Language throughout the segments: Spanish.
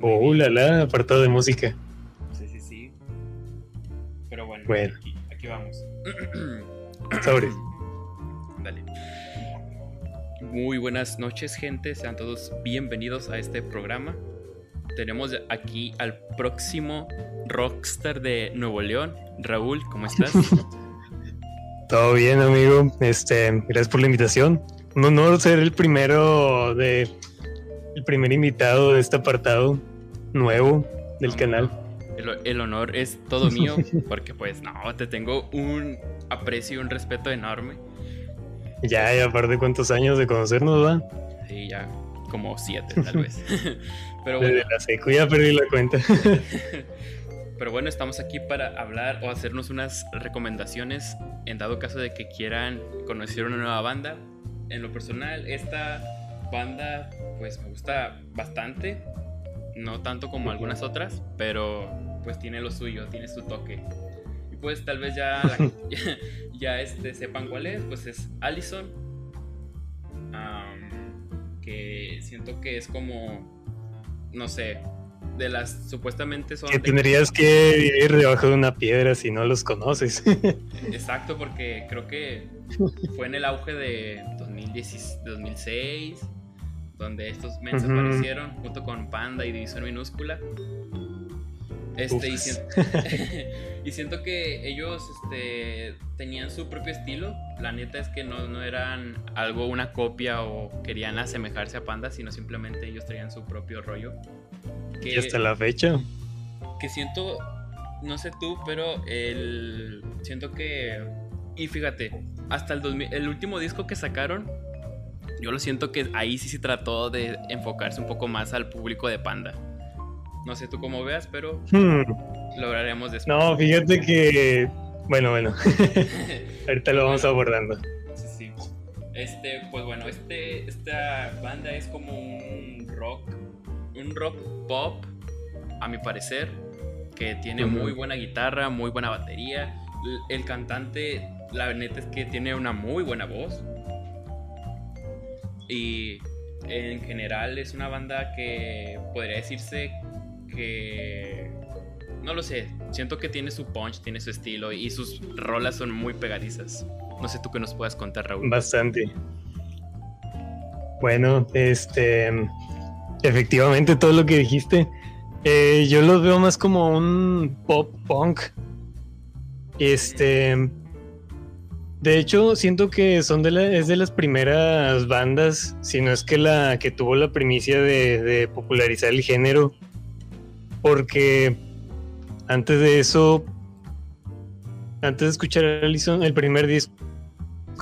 Oh, la la, apartado de música. Sí, sí, sí. Pero bueno, Bueno. Aquí, aquí vamos. Sobres. Dale. Muy buenas noches, gente. Sean todos bienvenidos a este programa. Tenemos aquí al próximo rockstar de Nuevo León, Raúl. ¿Cómo estás? Todo bien, amigo. Este, gracias por la invitación. Un honor ser el primero de el primer invitado de este apartado nuevo del No, canal. El, el honor es todo mío, porque pues no, te tengo un aprecio y un respeto enorme. Ya, y aparte cuántos años de conocernos, va. Sí, ya como siete tal vez. Pero bueno, Desde la secu ya perdí la cuenta. Pero bueno, estamos aquí para hablar o hacernos unas recomendaciones en dado caso de que quieran conocer una nueva banda. En lo personal, esta banda pues me gusta bastante, no tanto como algunas otras, pero pues tiene lo suyo, tiene su toque. Y pues tal vez ya, la- ya, ya, este, sepan cuál es, pues es Allison, am, que siento que es como, no sé, de las supuestamente son... que de- tendrías que vivir debajo de una piedra si no los conoces. Exacto, porque creo que fue en el auge de 2016 de 2006, donde estos mens Ujú. aparecieron junto con Panda y División Minúscula. Este, y, siento, y siento que ellos este, tenían su propio estilo. La neta es que no, no eran algo, una copia o querían asemejarse a Panda, sino simplemente ellos traían su propio rollo. Que, y hasta la fecha. que siento, no sé tú, pero el siento que y fíjate, hasta el 2000 el último disco que sacaron, yo lo siento que ahí sí se trató de enfocarse un poco más al público de Panda. No sé tú cómo veas, pero Hmm, lo hablaremos después. No, fíjate que. Bueno, bueno. Ahorita lo vamos abordando. Sí, sí. Este, pues bueno, este, esta banda es como un rock, un rock pop, a mi parecer, que tiene muy buena guitarra, muy buena batería. L- El cantante, la neta es que tiene una muy buena voz. Y en general es una banda que podría decirse que... No lo sé, siento que tiene su punch, tiene su estilo y sus rolas son muy pegadizas. No sé tú qué nos puedas contar, Raúl. Bastante. Bueno, este. Efectivamente, todo lo que dijiste. eh, yo los veo más como un pop punk. Este. De hecho, siento que son de la, es de las primeras bandas, si no es que la que tuvo la primicia de, popularizar el género. Porque antes de eso, antes de escuchar Allison, el primer disco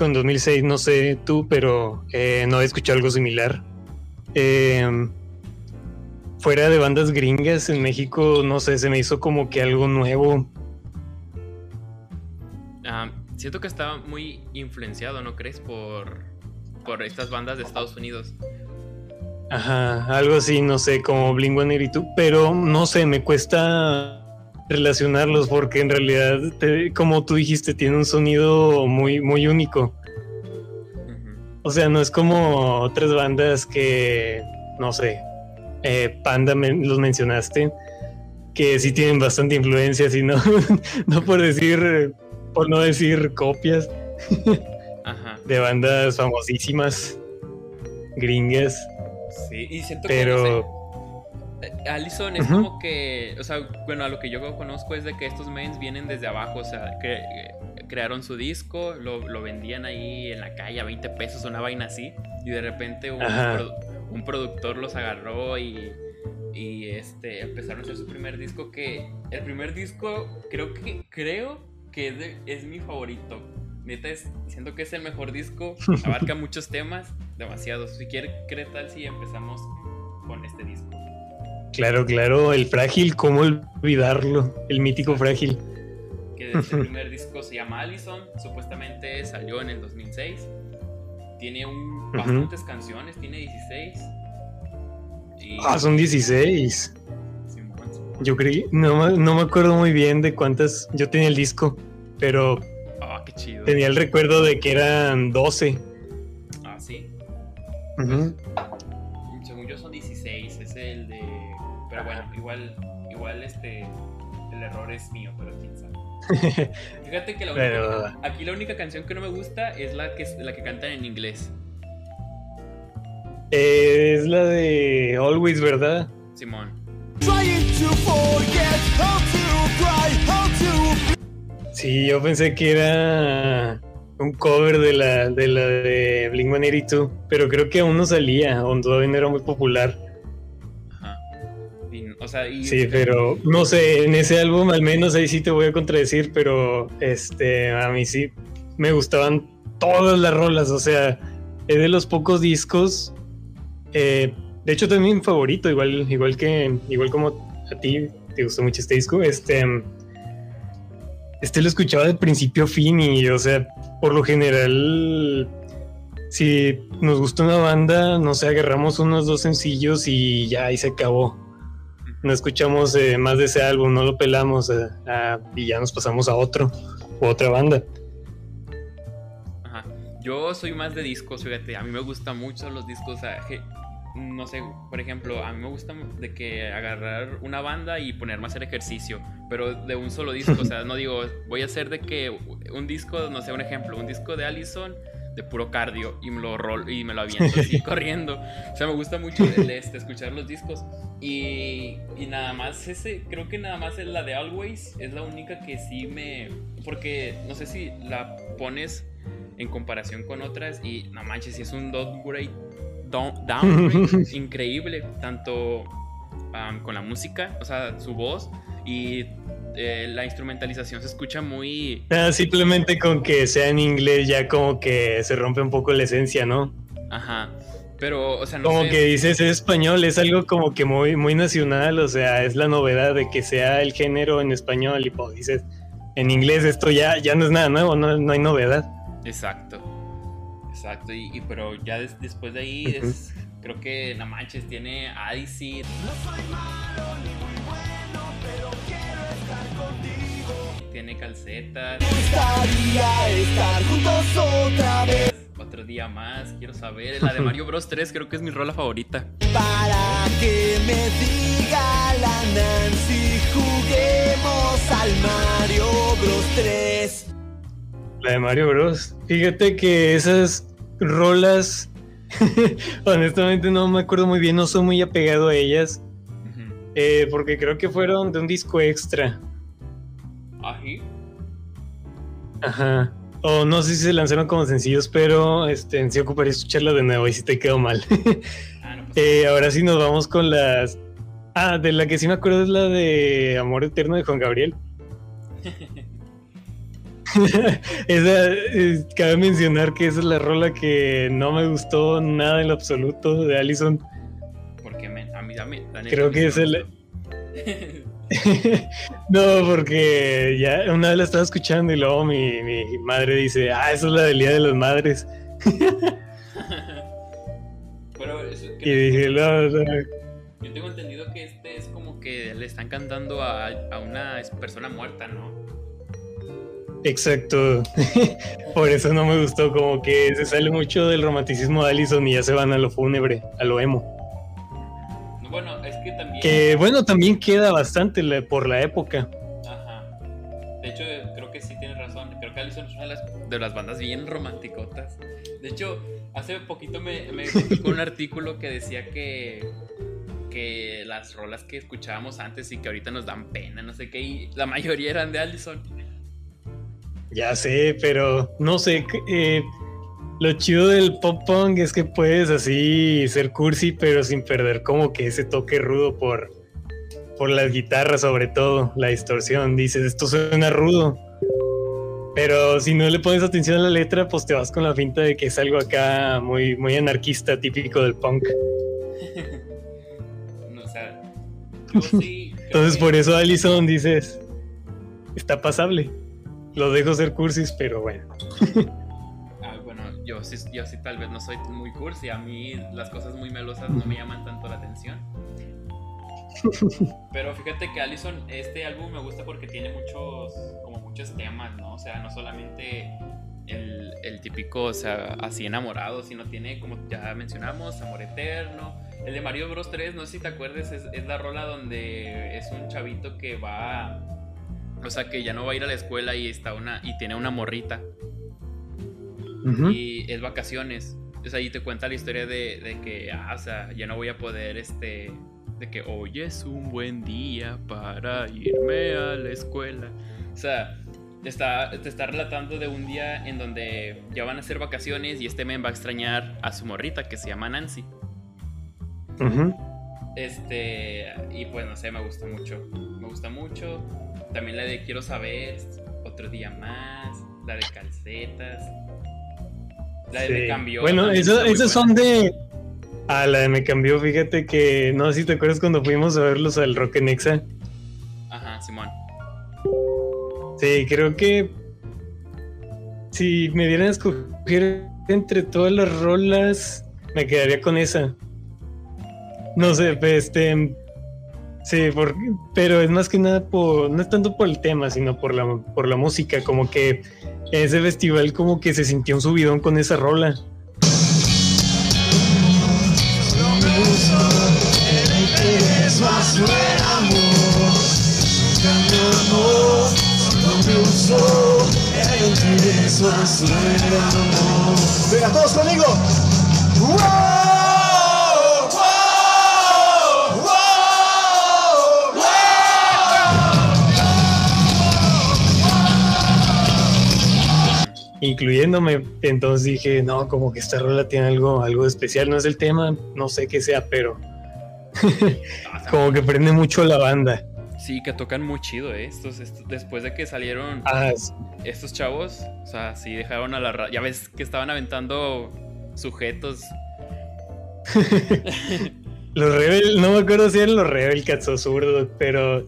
en 2006, no sé tú, pero eh, no he escuchado algo similar. Eh, fuera de bandas gringas en México, no sé, se me hizo como que algo nuevo. Ah, siento que está muy influenciado, ¿no crees? Por, por estas bandas de Estados Unidos. Ajá, algo así, no sé, como Blink 182, pero no sé, me cuesta relacionarlos porque en realidad, te- como tú dijiste, tiene un sonido muy, muy único. O sea, no es como otras bandas que, no sé, eh, Panda los mencionaste, que sí tienen bastante influencia, si no, por decir, por no decir copias Ajá. de bandas famosísimas, gringas, Sí, y siento pero que. no sé, eh, Allison es como que. O sea, bueno, a lo que yo conozco es de que estos mains vienen desde abajo. O sea, cre- eh, crearon su disco, lo, lo vendían ahí en la calle a 20 pesos, una vaina así. Y de repente un, un productor los agarró y. Y este, empezaron a hacer su primer disco que el primer disco creo que creo que es, de- es mi favorito. Neta es, siento que es el mejor disco, abarca muchos temas, demasiados. Si quiere, ¿qué tal si empezamos con este disco? claro, claro, el frágil, ¿cómo olvidarlo? El mítico frágil. Que este primer disco se llama Allison, supuestamente salió en el 2006. Tiene un, bastantes canciones, tiene 16. Y, Ah, son 16. Yo creí, no, me- no me acuerdo muy bien de cuántas, yo tenía el disco, pero Ah, qué chido. tenía el recuerdo de que eran 12. Ah, sí. Según yo son 16, es el de Pero bueno, igual, igual este, el error es mío, pero quién sabe. Fíjate que la única, aquí la única canción que no me gusta es la que, la que cantan en inglés. es la de Always, ¿verdad? Simón. Sí, yo pensé que era un cover de la de, la de Blink 182, pero creo que aún no salía, aún todavía no era muy popular. Ajá. o sea, sí, pero no sé, en ese álbum al menos ahí sí te voy a contradecir, pero este a mí sí me gustaban todas las rolas, o sea, es de los pocos discos. Eh, de hecho, también favorito, igual, igual que, igual como a ti te gustó mucho este disco. Este, este lo escuchaba de principio a fin y, o sea, por lo general, si nos gusta una banda, no sé, agarramos unos dos sencillos y ya ahí se acabó. No escuchamos eh, más de ese álbum, no lo pelamos eh, y ya nos pasamos a otro o otra banda. Yo soy más de discos, fíjate, a mí me gustan mucho los discos. No sé, por ejemplo, a mí me gusta de que agarrar una banda y ponerme a hacer ejercicio, pero de un solo disco, o sea, no digo, voy a hacer de que un disco, no sé, un ejemplo, un disco de Allison de puro cardio y me lo rol y me lo aviento así corriendo. O sea, me gusta mucho este, escuchar los discos y, y, nada más ese, creo que nada más es la de Always, es la única que sí me porque no sé si la pones en comparación con otras y no manches, si es un downgrade downgrade increíble, tanto con la música, o sea, su voz y eh, la instrumentalización se escucha muy... Ah, simplemente con que sea en inglés ya como que se rompe un poco la esencia, ¿no? Ajá. Pero, o sea, no Como que dices es español, es algo como que muy, muy nacional, o sea, es la novedad de que sea el género en español y pues dices, en inglés esto ya, ya no es nada nuevo, no, no hay novedad. Exacto. Exacto, y, pero ya después de ahí es, creo que la manches tiene Acid. No soy malo ni muy bueno, pero quiero estar contigo. Tiene calcetas. Me gustaría estar juntos otra vez. Otro día más, quiero saber. La de Mario Bros 3 creo que es mi rola favorita. Para que me diga la Nancy, juguemos al Mario Bros 3. La de Mario Bros. Fíjate que esas rolas, honestamente no me acuerdo muy bien, no soy muy apegado a ellas. Eh, porque creo que fueron de un disco extra. ¿Ají? Ajá. O no sé si se lanzaron como sencillos, pero este, sí ocuparía escucharla de nuevo y si te quedó mal. Ah, eh, ahora sí nos vamos con las. Ah, de la que sí me acuerdo es la de Amor Eterno de Juan Gabriel. esa, cabe mencionar que esa es la rola que no me gustó nada en lo absoluto de Allison. Porque a mí, mí Creo que es el. no, porque ya una vez la estaba escuchando y luego mi, mi madre dice, ah, esa es la del Día de las Madres. Pero y dije, no, no. Yo tengo entendido que este es como que le están cantando a, a una persona muerta, ¿no? Exacto. Por eso no me gustó, como que se sale mucho del romanticismo de Allison y ya se van a lo fúnebre, a lo emo. Bueno, es que también. Que bueno, también queda bastante por la época. Ajá. De hecho, creo que sí tienes razón. Creo que Allison es una de las, bandas bien romanticotas. De hecho, hace poquito me, me un artículo que decía que que las rolas que escuchábamos antes y que ahorita nos dan pena, no sé qué, y la mayoría eran de Allison. Ya sé, pero no sé. Eh, lo chido del pop punk es que puedes así ser cursi, pero sin perder como que ese toque rudo por, por las guitarras, sobre todo, la distorsión. Dices, esto suena rudo. Pero si no le pones atención a la letra, pues te vas con la finta de que es algo acá muy, muy anarquista, típico del punk. o sea, Entonces por eso Allison dices, está pasable. Lo dejo ser cursis, pero bueno. ah, bueno, yo sí, yo sí tal vez no soy muy cursi. A mí las cosas muy melosas no me llaman tanto la atención. Pero fíjate que Allison, este álbum me gusta porque tiene muchos, como muchos temas, ¿no? O sea, no solamente el, el típico, o sea, así enamorado, si no tiene, como ya mencionamos, amor eterno. El de Mario Bros 3, no sé si te acuerdas, es, es la rola donde es un chavito que va, o sea, que ya no va a ir a la escuela y está una y tiene una morrita y es vacaciones. O sea, ahí te cuenta la historia de, de que, ah, o sea, ya no voy a poder, este, de que hoy es un buen día para irme a la escuela. O sea, te está, te está relatando de un día en donde ya van a ser vacaciones y este men va a extrañar a su morrita que se llama Nancy. Este, y pues no sé, me gusta mucho. Me gusta mucho. También la de Quiero saber, otro día más. La de calcetas. La de Sí. Me cambió. Bueno, eso- esas buena. son de. Ah, la de me cambió, fíjate que. No sé si te acuerdas cuando fuimos a verlos al Rock en Exa. Ajá, Simón. Sí, creo que. Si me dieran a escoger entre todas las rolas, me quedaría con esa. No sé, pues, este. Sí, por- pero es más que nada por. No es tanto por el tema, sino por la, por la música. Como que ese festival, como que se sintió un subidón con esa rola. Venga, todos conmigo. ¡Wow! Incluyéndome. Entonces dije, no, como que esta rola tiene algo, algo especial. No es el tema, no sé qué sea, pero como que prende mucho la banda. Sí, que tocan muy chido, ¿eh? Estos, estos- después de que salieron Ah, sí. estos chavos, o sea, sí dejaron a la... ra- Ya ves que estaban aventando sujetos. los Rebel, no me acuerdo si eran los Rebel Zurdo, pero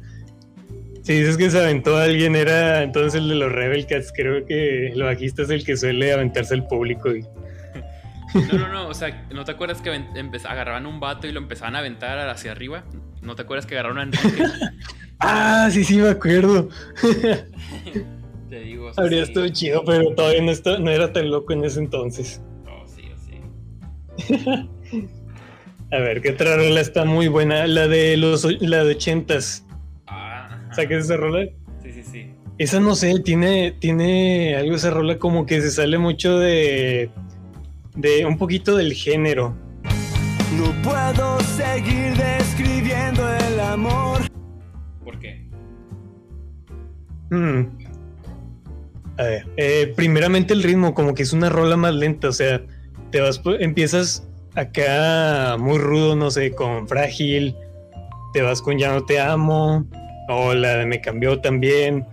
si dices que se aventó alguien, era entonces el de los Rebel Cats. Creo que el bajista es el que suele aventarse al público. Y... No, no, no, o sea, ¿no te acuerdas que agarraban un vato y lo empezaban a aventar hacia arriba? ¿No te acuerdas que agarraron a Enrique? Ah, sí, sí, me acuerdo. Te digo, o sea, Habría sí. estado chido, pero todavía no, está- no era tan loco en ese entonces. Oh, sí, sí. A ver, ¿qué otra rola está muy buena? La de los la de ochentas. ¿Saques esa rola? Sí, sí, sí. Esa no sé, tiene, tiene algo esa rola como que se sale mucho de. de un poquito del género. No puedo seguir describiendo el amor. ¿Por qué? Mm. A ver, eh, primeramente el ritmo, como que es una rola más lenta, o sea, te vas, empiezas acá muy rudo, no sé, con Frágil, te vas con Ya no te amo, o la de Me cambió también,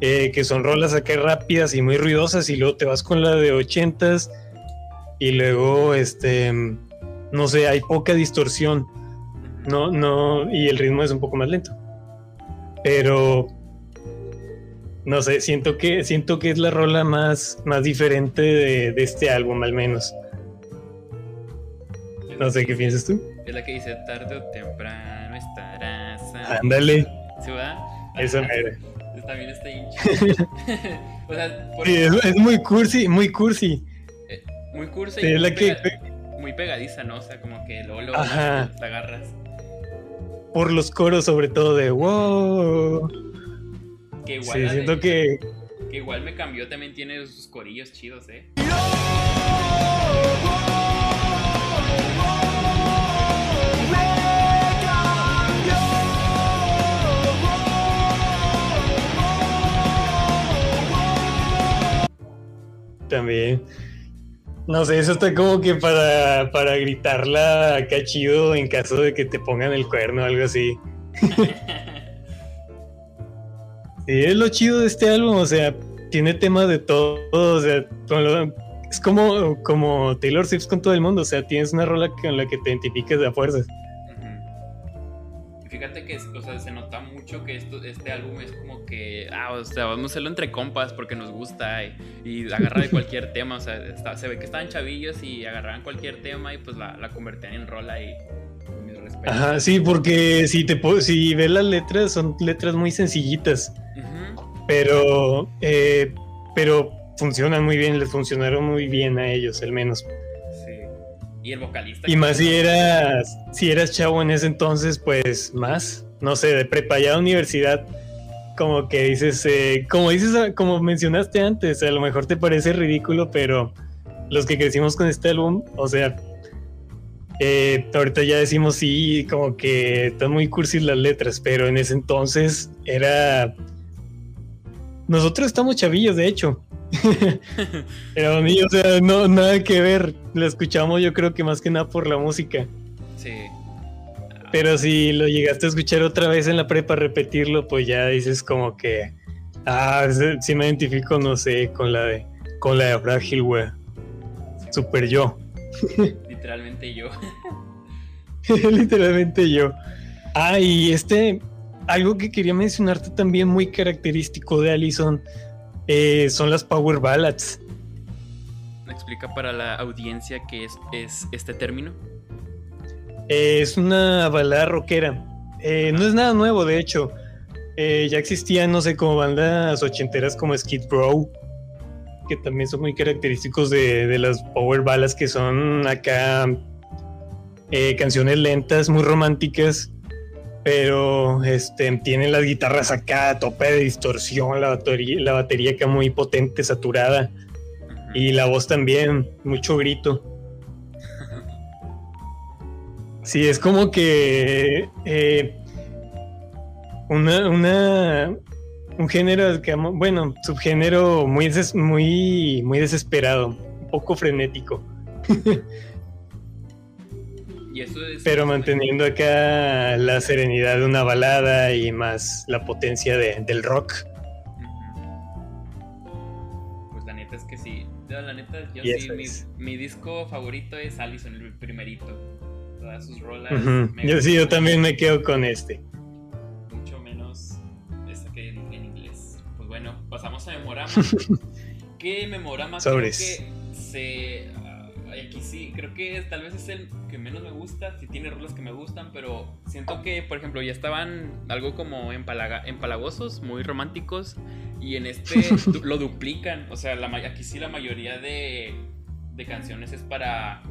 eh, que son rolas acá rápidas y muy ruidosas, y luego te vas con la de ochentas, y luego, este, no sé, hay poca distorsión, no, no, y el ritmo es un poco más lento. Pero no sé, siento que siento que es la rola más, más diferente de, de este álbum, al menos. No sé qué piensas tú. Es la que dice tarde o temprano estarás. a-". Ándale, ¿Sí, verdad? Ajá. mera. También está hincha. o sea, por- Sí, es, es muy cursi, muy cursi. muy cursa Sí, y es la muy, que pega- muy pegadiza, ¿no? O sea, como que luego, luego Ajá. te agarras. por los coros, sobre todo de wow. Que igual, Sí, de- siento que que igual me cambió, también tiene sus corillos chidos, ¿eh? También. No sé, eso está como que para, para gritarla acá chido en caso de que te pongan el cuerno o algo así. Sí, es lo chido de este álbum, o sea, tiene temas de todo, o sea, con lo- es como, como Taylor Swift con todo el mundo, o sea, tienes una rola con la que te identifiques de a fuerzas. Fíjate que o sea, se nota mucho que esto, este álbum es como que, ah, o sea, vamos a hacerlo entre compas porque nos gusta y, y agarra de cualquier tema, o sea, está- se ve que estaban chavillos y agarraban cualquier tema y pues la, la convertían en rola y. Ajá, sí, porque si te si ves las letras, son letras muy sencillitas, Ujú. pero, eh, pero funcionan muy bien, les funcionaron muy bien a ellos, al menos. Y el vocalista. Y más si eras, si eras chavo en ese entonces, pues más, no sé, de prepa ya a universidad, como que dices, eh, como dices, como mencionaste antes, a lo mejor te parece ridículo, pero los que crecimos con este álbum, o sea, eh, ahorita ya decimos sí, como que están muy cursis las letras, pero en ese entonces era... Nosotros estamos chavillos, de hecho. Era o sea, no, nada que ver. Lo escuchamos yo creo que más que nada por la música. Sí. Pero si lo llegaste a escuchar otra vez en la prepa, repetirlo, pues ya dices como que... Ah, sí me identifico, no sé, con la de, con la de Frágil, güey. Super yo. Literalmente yo. Literalmente yo. Ah, y este, algo que quería mencionarte también muy característico de Allison eh, son las Power Ballads. ¿Me explica para la audiencia qué es, es este término? Eh, es una balada rockera. Eh, no es nada nuevo, de hecho. ya existían, no sé, como bandas ochenteras como Skid Row, que también son muy característicos de, las power ballads que son acá canciones lentas, muy románticas, pero este, tienen las guitarras acá a tope de distorsión, la batería, la batería acá muy potente, saturada, y la voz también, mucho grito. Sí, es como que eh, una, una, un género que bueno, subgénero muy, muy, muy desesperado, un poco frenético. Pero manteniendo acá la serenidad de una balada y más la potencia del rock. Pues la neta es que sí. La neta, yo sí, mi, disco favorito es Allison, el primerito. Todas sus rolas. Yo sí, yo también me quedo con este. pasamos a Memorama. ¿Qué Memorama Sobres. creo que se... Aquí sí, creo que tal vez es el que menos me gusta, si tiene rolas que me gustan, pero siento que, por ejemplo, ya estaban algo como empalagosos, muy románticos, y en este lo duplican, o sea, la, aquí sí la mayoría de, de canciones es para,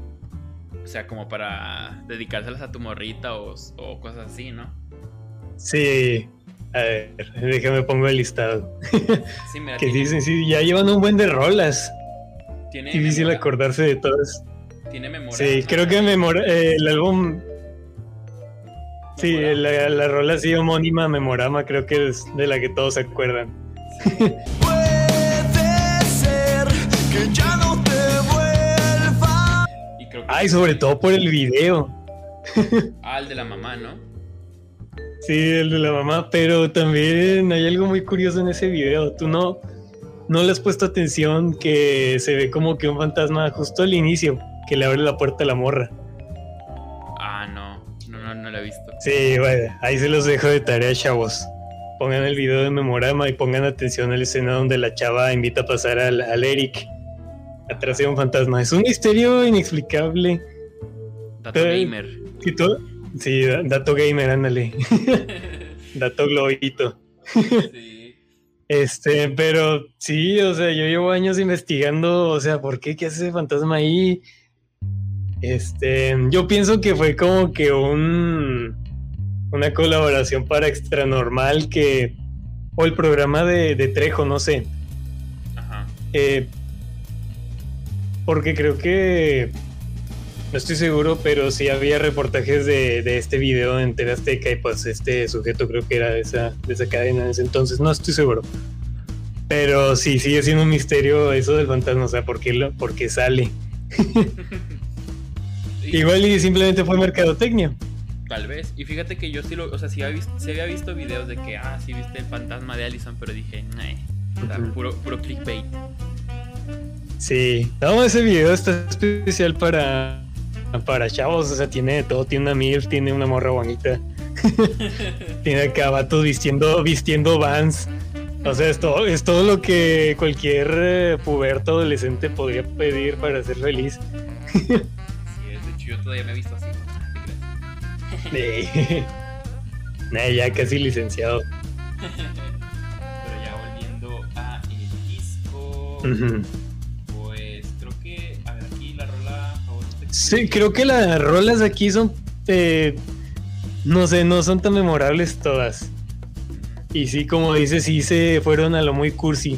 o sea, como para dedicárselas a tu morrita o, o cosas así, ¿no? Sí, a ver, déjame pongo el listado. Sí, mira, que dicen, sí, ya llevan un buen de rolas. Tiene Difícil acordarse de todas. Tiene memoria. Sí, creo que memora, eh, el álbum. Sí, la, la, rola así homónima, Memorama, creo que es de la que todos se acuerdan. Puede ser que ya no te vuelva. Y creo que Ay, sobre todo por el video. Ah, el de la mamá, ¿no? Sí, el de la mamá, pero también hay algo muy curioso en ese video. Tú no, no le has puesto atención que se ve como que un fantasma justo al inicio, que le abre la puerta a la morra. Ah, no, no, no, no lo he visto. Sí, bueno, ahí se los dejo de tarea, chavos. Pongan el video de Memorama y pongan atención a la escena donde la chava invita a pasar al, al Eric atrás de un fantasma. Es un misterio inexplicable. Dato gamer. Sí, dato gamer, ándale. dato globito. sí. Este, pero sí, o sea, yo llevo años investigando, o sea, ¿por qué? ¿Qué hace ese fantasma ahí? Este, yo pienso que fue como que un una colaboración para Extra Normal que o el programa de, de Trejo, no sé. Ajá. Eh, porque creo que no estoy seguro, pero sí había reportajes de, de este video en TV Azteca y pues este sujeto creo que era de esa, de esa cadena en ese entonces, no estoy seguro. Pero sí, sigue siendo un misterio eso del fantasma, o sea, ¿por qué, lo, por qué sale? Igual y simplemente fue mercadotecnia. Tal vez. Y fíjate que yo sí lo, o sea, sí había visto, había visto videos de que, ah, sí viste el fantasma de Allison, pero dije, nah, puro, puro clickbait. Sí, no, ese video está especial para para chavos, o sea, tiene todo, tiene una MILF, tiene una morra bonita. tiene acá vistiendo, vistiendo vans. O sea, es todo, es todo lo que cualquier eh, puberto adolescente podría pedir para ser feliz. sí, de hecho yo todavía me he visto así. nah, ya casi licenciado. Pero ya volviendo a el disco, Sí, creo que las rolas aquí son. eh, no sé, no son tan memorables todas. Y sí, como dices, sí se fueron a lo muy cursi.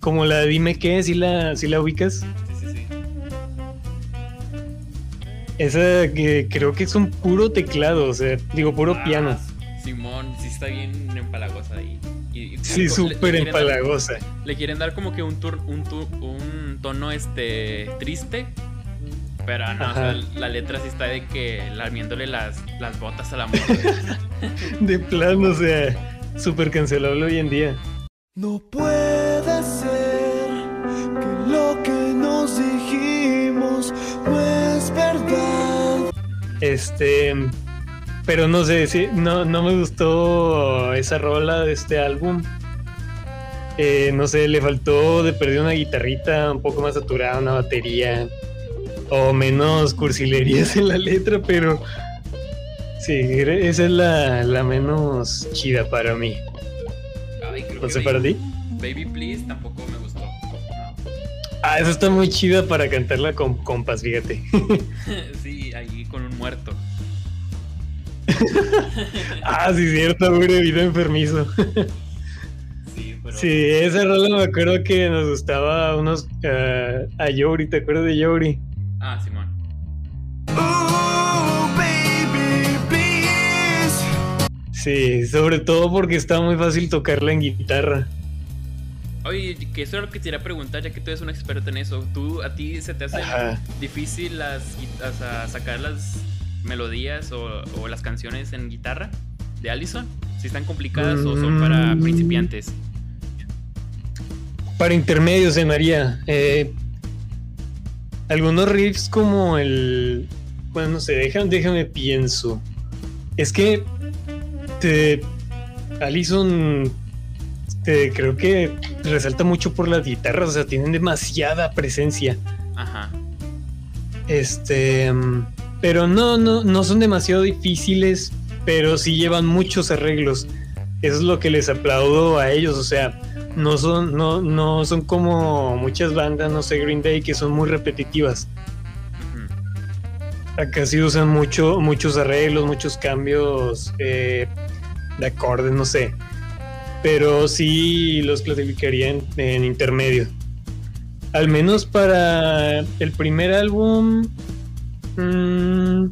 Como la Dime qué, si la, si la ubicas. Sí, sí, sí. Esa que creo que es un puro teclado, o sea, digo, puro Ah, piano. Simón, sí está bien empalagosa ahí. Y- y- Sí, súper dar- empalagosa. Le quieren dar como que un, tur- un, tu- un tono este triste. Pero no, o sea, Ajá. la letra sí está de que lamiéndole las, las botas a la morra. De plano, o sea, súper cancelable hoy en día. No puede ser que lo que nos dijimos no es verdad. Este. Pero no sé, sí, no, no me gustó esa rola de este álbum. Eh, no sé, le faltó de perder una guitarrita un poco más saturada, una batería. O menos cursilerías en la letra, pero. Sí, esa es la, la menos chida para mí. Ay, creo No que sé, para Baby- ti. Baby Please tampoco me gustó. No. Ah, esa está muy chida para cantarla con compas, fíjate. sí, ahí con un muerto. ah, sí, cierto, güey, vida enfermizo. Sí, pero. Sí, esa rola me acuerdo que nos gustaba unos ah, a Yori, ¿te acuerdas de Yori? Ah, Simón. Oh, baby, please. Sí, sobre todo porque está muy fácil tocarla en guitarra. Oye, que eso es lo que te iba a preguntar, ya que tú eres un experto en eso. ¿Tú, a ti se te hace Ajá. difícil las, gui- o sea, sacar las melodías o, o las canciones en guitarra de Allison? ¿Si están complicadas o son para Mm. principiantes? Para intermedios en María. eh, algunos riffs como el. Bueno, no sé, déjame, déjame pienso. Es que. Te, Allison. te- creo que resalta mucho por las guitarras, o sea, tienen demasiada presencia. Ajá. Este. mm, Pero no, no, no son demasiado difíciles, pero sí llevan muchos arreglos. Eso es lo que les aplaudo a ellos. O sea, no son, no, no son como muchas bandas, no sé, Green Day, que son muy repetitivas. Acá sí usan mucho, muchos arreglos, muchos cambios eh, de acordes, no sé. Pero sí los clasificaría en, en intermedio. Al menos para el primer álbum. mm,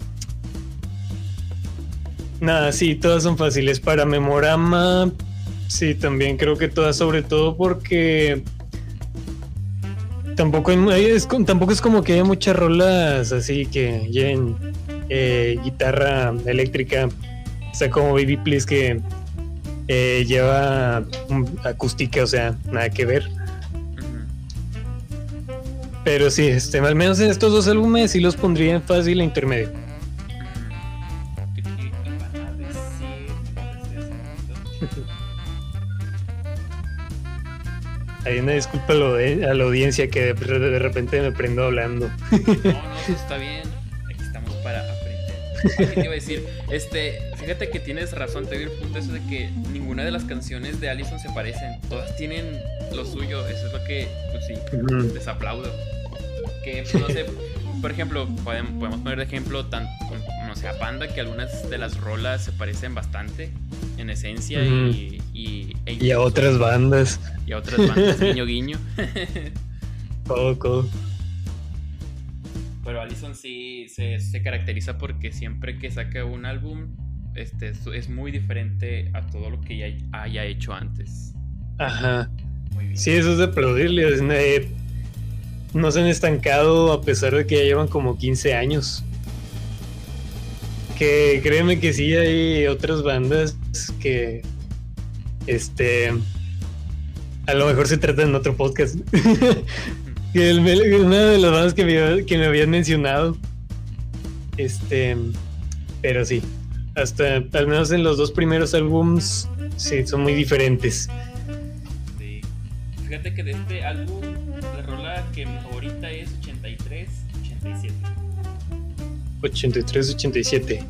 nada, sí, todas son fáciles. Para Memorama, sí, también creo que todas, sobre todo porque tampoco, hay es, co- tampoco es como que haya muchas rolas así que lleven eh, guitarra eléctrica. O sea, como Baby Please que eh, lleva acústica, o sea, nada que ver. Pero sí, este, al menos en estos dos álbumes sí los pondría en fácil e intermedio. Una disculpa a, lo de- a la audiencia que de, de repente me prendo hablando. No, no, eso está bien. Aquí estamos para aprender. Ah, ¿Qué te iba a decir? Este, fíjate que tienes razón, te doy el punto eso de que ninguna de las canciones de Allison se parecen. Todas tienen lo suyo. Eso es lo que, pues sí, les aplaudo. Que, pues, no sé, por ejemplo, podemos, podemos poner de ejemplo, tan, no sé, a Panda, que algunas de las rolas se parecen bastante en esencia y, y, e Y a otras bandas. y a otras bandas, guiño, guiño. Todo. Pero Allison sí se, se caracteriza porque siempre que saca un álbum este, es, es muy diferente a todo lo que ya haya hecho antes. Ajá. Muy bien. Sí, eso es de aplaudirles. eh, no se han estancado a pesar de que ya llevan como 15 años. Que créeme que sí hay otras bandas que este a lo mejor se trata en otro podcast. que el- una de las bandas que me, que me habían mencionado. Este, pero sí, hasta al menos en los dos primeros álbums sí son muy diferentes. Fíjate que de este álbum, la rola que mi favorita es 83, 87. 83, 87.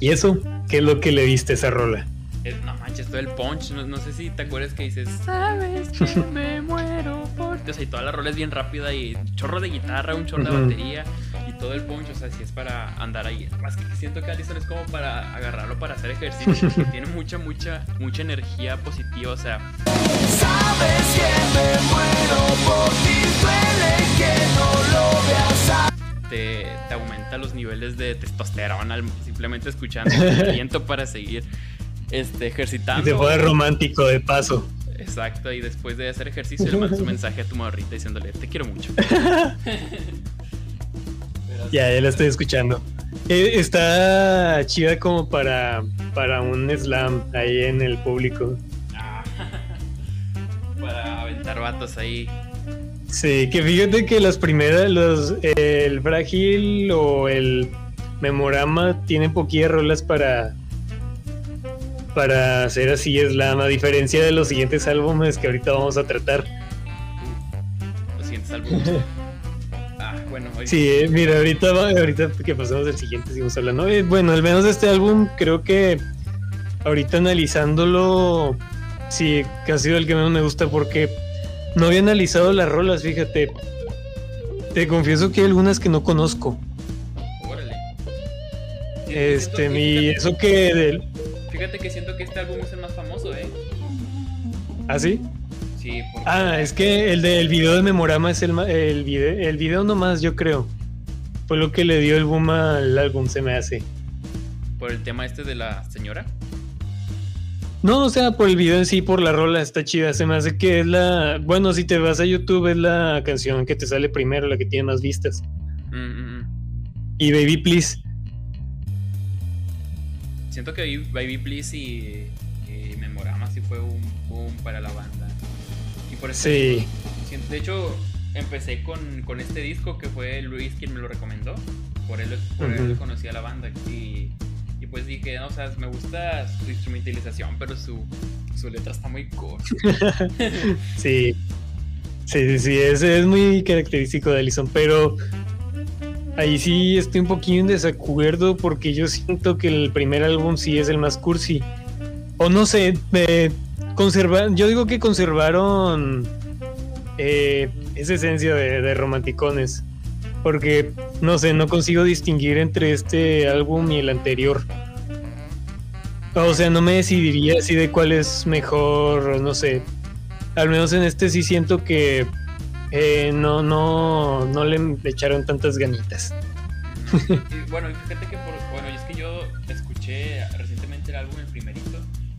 ¿Y eso? ¿Qué es lo que le diste a esa rola? Es- no manches, todo el punch. No, no sé si te acuerdas que dices, Sabes que me muero por ti. o sea, y toda la rola es bien rápida y chorro de guitarra, un chorro de batería todo el punch, o sea, sí es para andar ahí. Más que siento que Allison es como para agarrarlo para hacer ejercicio, porque tiene mucha, mucha, mucha energía positiva, o sea, Sabes que me muero por ti, duele que no lo veas. a- te, te aumenta los niveles de testosterona simplemente escuchando el aliento para seguir este, Y ejercitando. se fue romántico de paso. Exacto, y después de hacer ejercicio le mandas un mensaje a tu morrita diciéndole, te quiero mucho. Ya, ya la estoy escuchando. Eh, está chida como para, para un slam ahí en el público. Ah, para aventar vatos ahí. Sí, que fíjate que las primeras, los, el frágil o el memorama tienen poquillas rolas para para hacer así slam, a diferencia de los siguientes álbumes que ahorita vamos a tratar. Los siguientes álbumes. Bueno, hoy Sí, mira, ahorita, ahorita que pasemos al siguiente seguimos hablando. Eh, bueno, al menos este álbum creo que ahorita analizándolo, sí, que ha sido el que menos me gusta porque no había analizado las rolas, fíjate. Te confieso que hay algunas que no conozco. órale. Sí, Este, mi, eso que del... fíjate que siento que este álbum es el más famoso, ¿eh? ¿Ah, sí? Sí, porque- Ah, es que el del video de Memorama es el, el video, el video nomás, yo creo. Fue lo que le dio el boom al álbum, se me hace. por el tema este de la señora. No, o sea, por el video en sí, por la rola, está chida. Se me hace que es la. Bueno, si te vas a YouTube, es la canción que te sale primero, la que tiene más vistas. Mm, mm, mm. Y Baby Please. Siento que Baby- Baby Please y, y Memorama sí fue un boom para la banda. Por eso Sí. de hecho empecé con, con este disco que fue Luis quien me lo recomendó. Por él, por él conocí a la banda y, y pues dije, no, o sea, me gusta su instrumentalización, pero su, su letra está muy corta. Sí. Sí, sí, sí, es, es muy característico de Allison, pero ahí sí estoy un poquillo en desacuerdo porque yo siento que el primer álbum sí es el más cursi. O no sé, eh, conservar, yo digo que conservaron eh, esa esencia de, romanticones, porque no sé, no consigo distinguir entre este álbum y el anterior. O sea, no me decidiría así de cuál es mejor, no sé. Al menos en este sí siento que eh, no, no, no le echaron tantas ganitas. Bueno, y fíjate que por, bueno, es que yo escuché recientemente el álbum, primerito,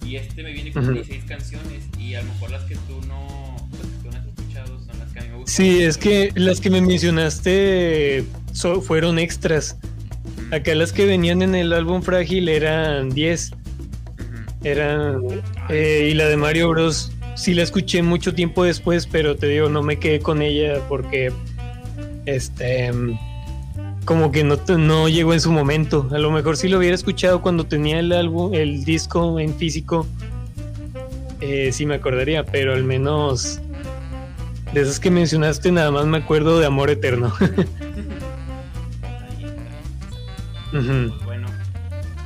y este me viene con Ujú. 16 canciones, y a lo mejor las que tú no, las que tú no has escuchado son las que a mí me gustan. Sí, es que las que me mencionaste so- fueron extras. Acá las que venían en el álbum Frágil eran 10. ujú. Eran. eh, y la de Mario Bros. Sí la escuché mucho tiempo después, pero te digo, no me quedé con ella porque. Este. Como que no, no llegó en su momento. A lo mejor si lo hubiera escuchado cuando tenía el álbum, el disco en físico. eh, sí me acordaría, pero al menos. De esas que mencionaste, nada más me acuerdo de Amor Eterno. Pues bueno,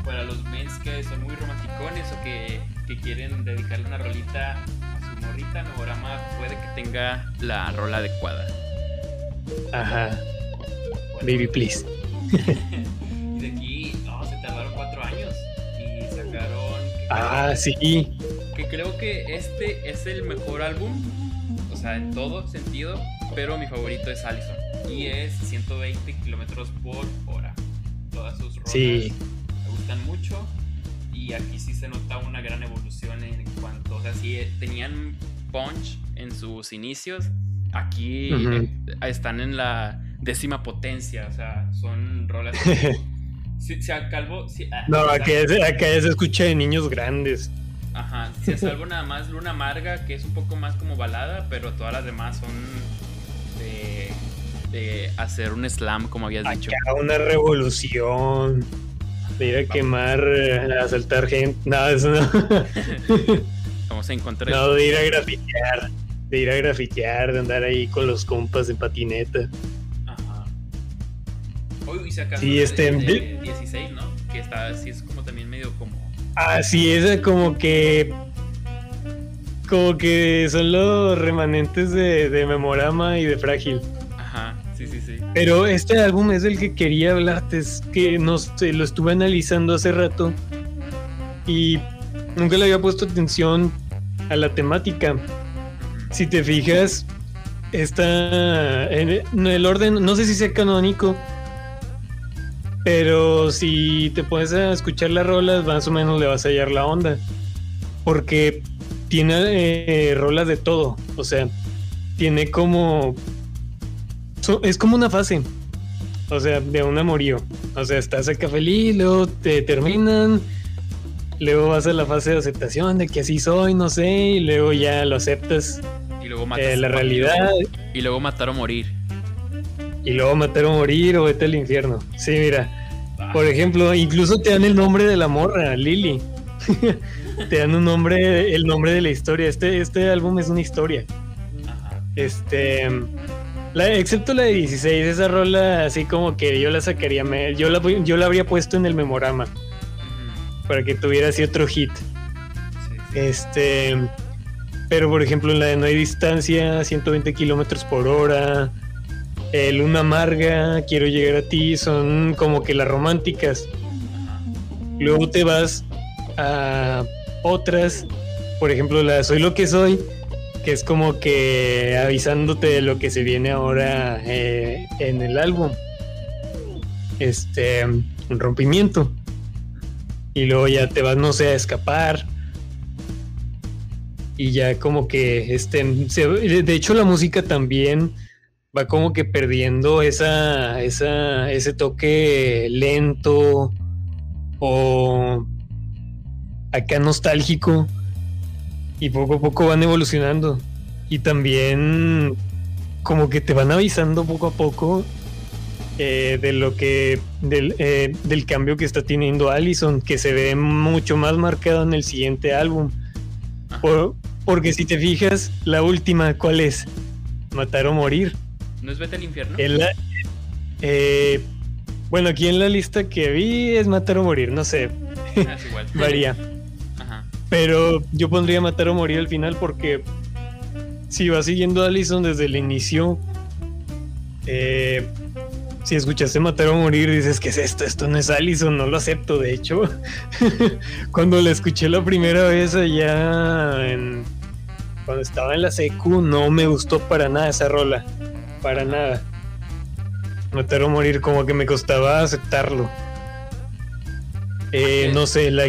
para los mens que son muy romanticones o que, que quieren dedicarle una rolita a su morrita, Novorama puede que tenga la rola adecuada. Ajá. Baby, please. Y de aquí, no, se tardaron cuatro años y sacaron. Ah, sí. que creo que este es el mejor álbum, o sea, en todo sentido, pero mi favorito es Allison y es 120 kilómetros por hora. Todas sus rolas Sí. me gustan mucho y aquí sí se nota una gran evolución en cuanto, o sea, si tenían punch en sus inicios, aquí eh, están en la décima potencia, o sea, son rolas. que- Si, si a Calvo, si, ah, No, a- acá, se escucha de niños grandes. Ajá, si es algo nada más Luna Amarga, que es un poco más como balada, pero todas las demás son de, de hacer un slam, como habías dicho. Acá una revolución. De ir a quemar, eh, a asaltar gente. No, eso no. Vamos a encontrar No, de ir a grafitear. De ir a grafitear, de andar ahí con los compas en patineta. Acaso Sí, este, de de- 16, ¿no? Que está así, es como también medio como. Ah, sí, esa como que. como que son los remanentes de, de Memorama y de Frágil. Ajá, sí, sí, sí. Pero este álbum es el que quería hablarte, es que no sé, lo estuve analizando hace rato y nunca le había puesto atención a la temática. Si te fijas, está en el orden, no sé si sea canónico, pero si te pones a escuchar las rolas, más o menos le vas a hallar la onda. Porque tiene eh, rolas de todo. O sea, tiene como. so- es como una fase. O sea, de un amorío. O sea, estás acá feliz, luego te terminan. Luego vas a la fase de aceptación de que así soy, no sé. Y luego ya lo aceptas. Y luego matas eh, la realidad. Y luego matar o morir. Y luego matar o morir o vete al infierno. Sí, mira. Por ejemplo, incluso te dan el nombre de la morra, Lily. te dan un nombre, el nombre de la historia. Este, este álbum es una historia. Este. excepto la de 16, esa rola así como que yo la sacaría, yo la, yo la habría puesto en el memorama para que tuviera así otro hit. Este. Pero por ejemplo, en la de No hay distancia, 120 kilómetros por hora. Eh, Luna amarga, quiero llegar a ti, son como que las románticas. Luego te vas a otras, por ejemplo, la Soy lo que soy, que es como que avisándote de lo que se viene ahora eh, en el álbum. Este, un rompimiento. Y luego ya te vas, no sé, a escapar. Y ya como que, este, se- de hecho la música también va como que perdiendo esa, esa, ese toque lento o acá nostálgico. Y poco a poco van evolucionando. Y también como que te van avisando poco a poco eh, de lo que del, eh, del cambio que está teniendo Allison que se ve mucho más marcado en el siguiente álbum. Por- porque si te fijas la última cuál es matar o morir ¿No es vete al infierno? en la- eh, bueno, aquí en la lista que vi es matar o morir, no sé, Ah, es igual. varía. Ajá. Pero yo pondría matar o morir al final porque si vas siguiendo a Allison desde el inicio, eh, si escuchaste matar o morir, dices, ¿qué es esto? Esto no es Allison, no lo acepto. De hecho, cuando la escuché la primera vez allá en, cuando estaba en la secu, no me gustó para nada esa rola. Para nada. Matar o morir, como que me costaba aceptarlo. Eh, no sé, la,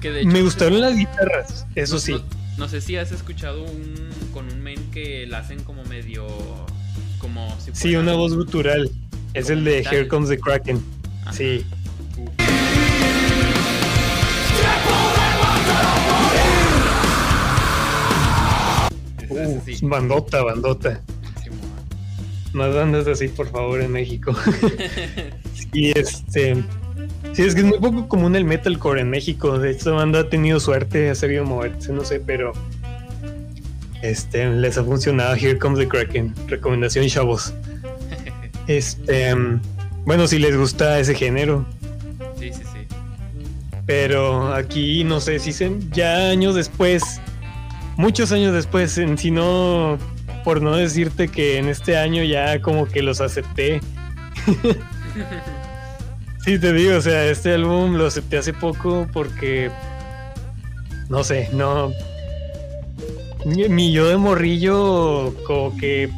Que de hecho, me gustaron las guitarras, eso no- sí. No, no sé si has escuchado un con un men que la hacen como medio como si Sí, una voz gutural. Es el de. Here Comes the Kraken. Ajá. Sí. Así. bandota, bandota. Más bandas así, por favor, en México. y este. Sí, es que es muy poco común el metalcore en México. De esta banda ha tenido suerte, ha sabido moverse, no sé, pero. Este, les ha funcionado. Here Comes the Kraken. Recomendación, chavos. Este. Bueno, si les gusta ese género. Sí, sí, sí. Pero aquí no sé si se, ya años después, muchos años después, en, si no, por no decirte que en este año ya como que los acepté. Sí, te digo, o sea, este álbum lo acepté hace poco porque, no sé, no... Mi, yo de morrillo como que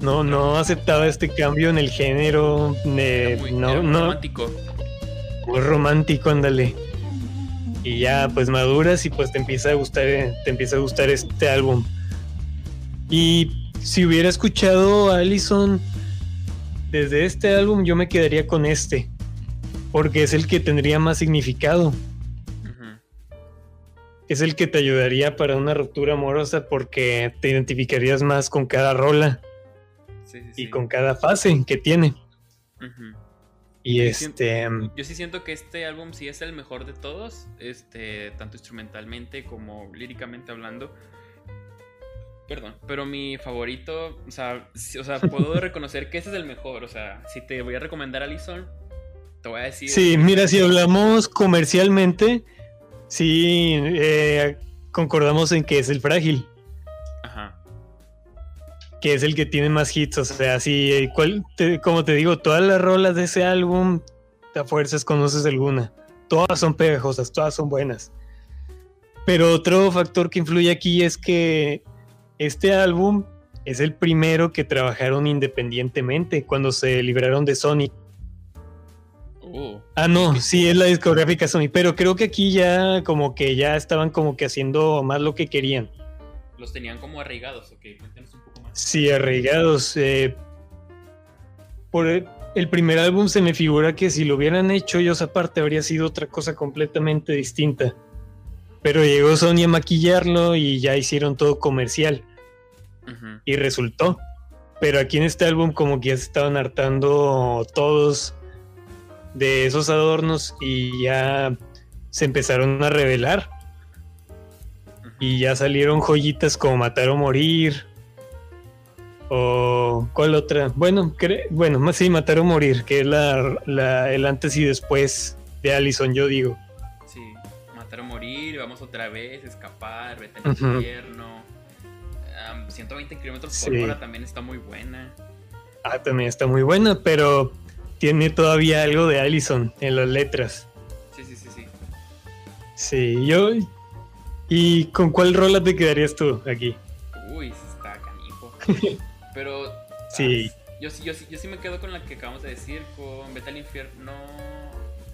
no, no aceptaba este cambio en el género, de, muy, no, muy no, romántico. muy romántico, ándale. Y ya pues maduras y pues te empieza a gustar, eh, te empieza a gustar este álbum. Y si hubiera escuchado a Allison desde este álbum, yo me quedaría con este. Porque es el que tendría más significado. Es el que te ayudaría para una ruptura amorosa porque te identificarías más con cada rola Sí, sí, sí. y con cada fase que tiene. Ujú. Y este... Yo sí siento que este álbum sí es el mejor de todos, este, tanto instrumentalmente como líricamente hablando. Perdón, pero mi favorito, o sea, sí- o sea, puedo reconocer que ese es el mejor, o sea, si te voy a recomendar a Lison, te voy a decir... Sí, mira, si hablamos comercialmente, sí, eh, concordamos en que es el frágil, Ajá. que es el que tiene más hits. O sea, si, eh, cuál- te- como te digo, todas las rolas de ese álbum, a fuerzas conoces alguna. Todas son pegajosas, todas son buenas. Pero otro factor que influye aquí es que este álbum es el primero que trabajaron independientemente cuando se libraron de Sony. Uh, Ah, no, sí, es la discográfica Sony, pero creo que aquí ya como que ya estaban como que haciendo más lo que querían. los tenían como arraigados, ok. Cuéntanos un poco más. Sí, arraigados. eh, por el, el primer álbum se me figura que si lo hubieran hecho ellos aparte habría sido otra cosa completamente distinta. Pero llegó Sony a maquillarlo y ya hicieron todo comercial Y resultó. Pero aquí en este álbum como que ya se estaban hartando todos de esos adornos y ya se empezaron a revelar. Y ya salieron joyitas como Matar o Morir. O ¿cuál otra? Bueno, bueno, más sí, Matar o Morir, que es la, la- el antes y después de Allison, yo digo. Sí, matar o morir, vamos otra vez, escapar, vete al infierno. Am, 120 kilómetros por Sí. hora también está muy buena. Ah, también está muy buena, pero tiene todavía algo de Allison en las letras. Sí, sí, sí, sí. Sí, yo. ¿Y con cuál rola te quedarías tú aquí? Uy, está canijo. Pero. Sí. ah, yo, sí- yo, sí- yo sí me quedo con la que acabamos de decir, con Vete al infierno.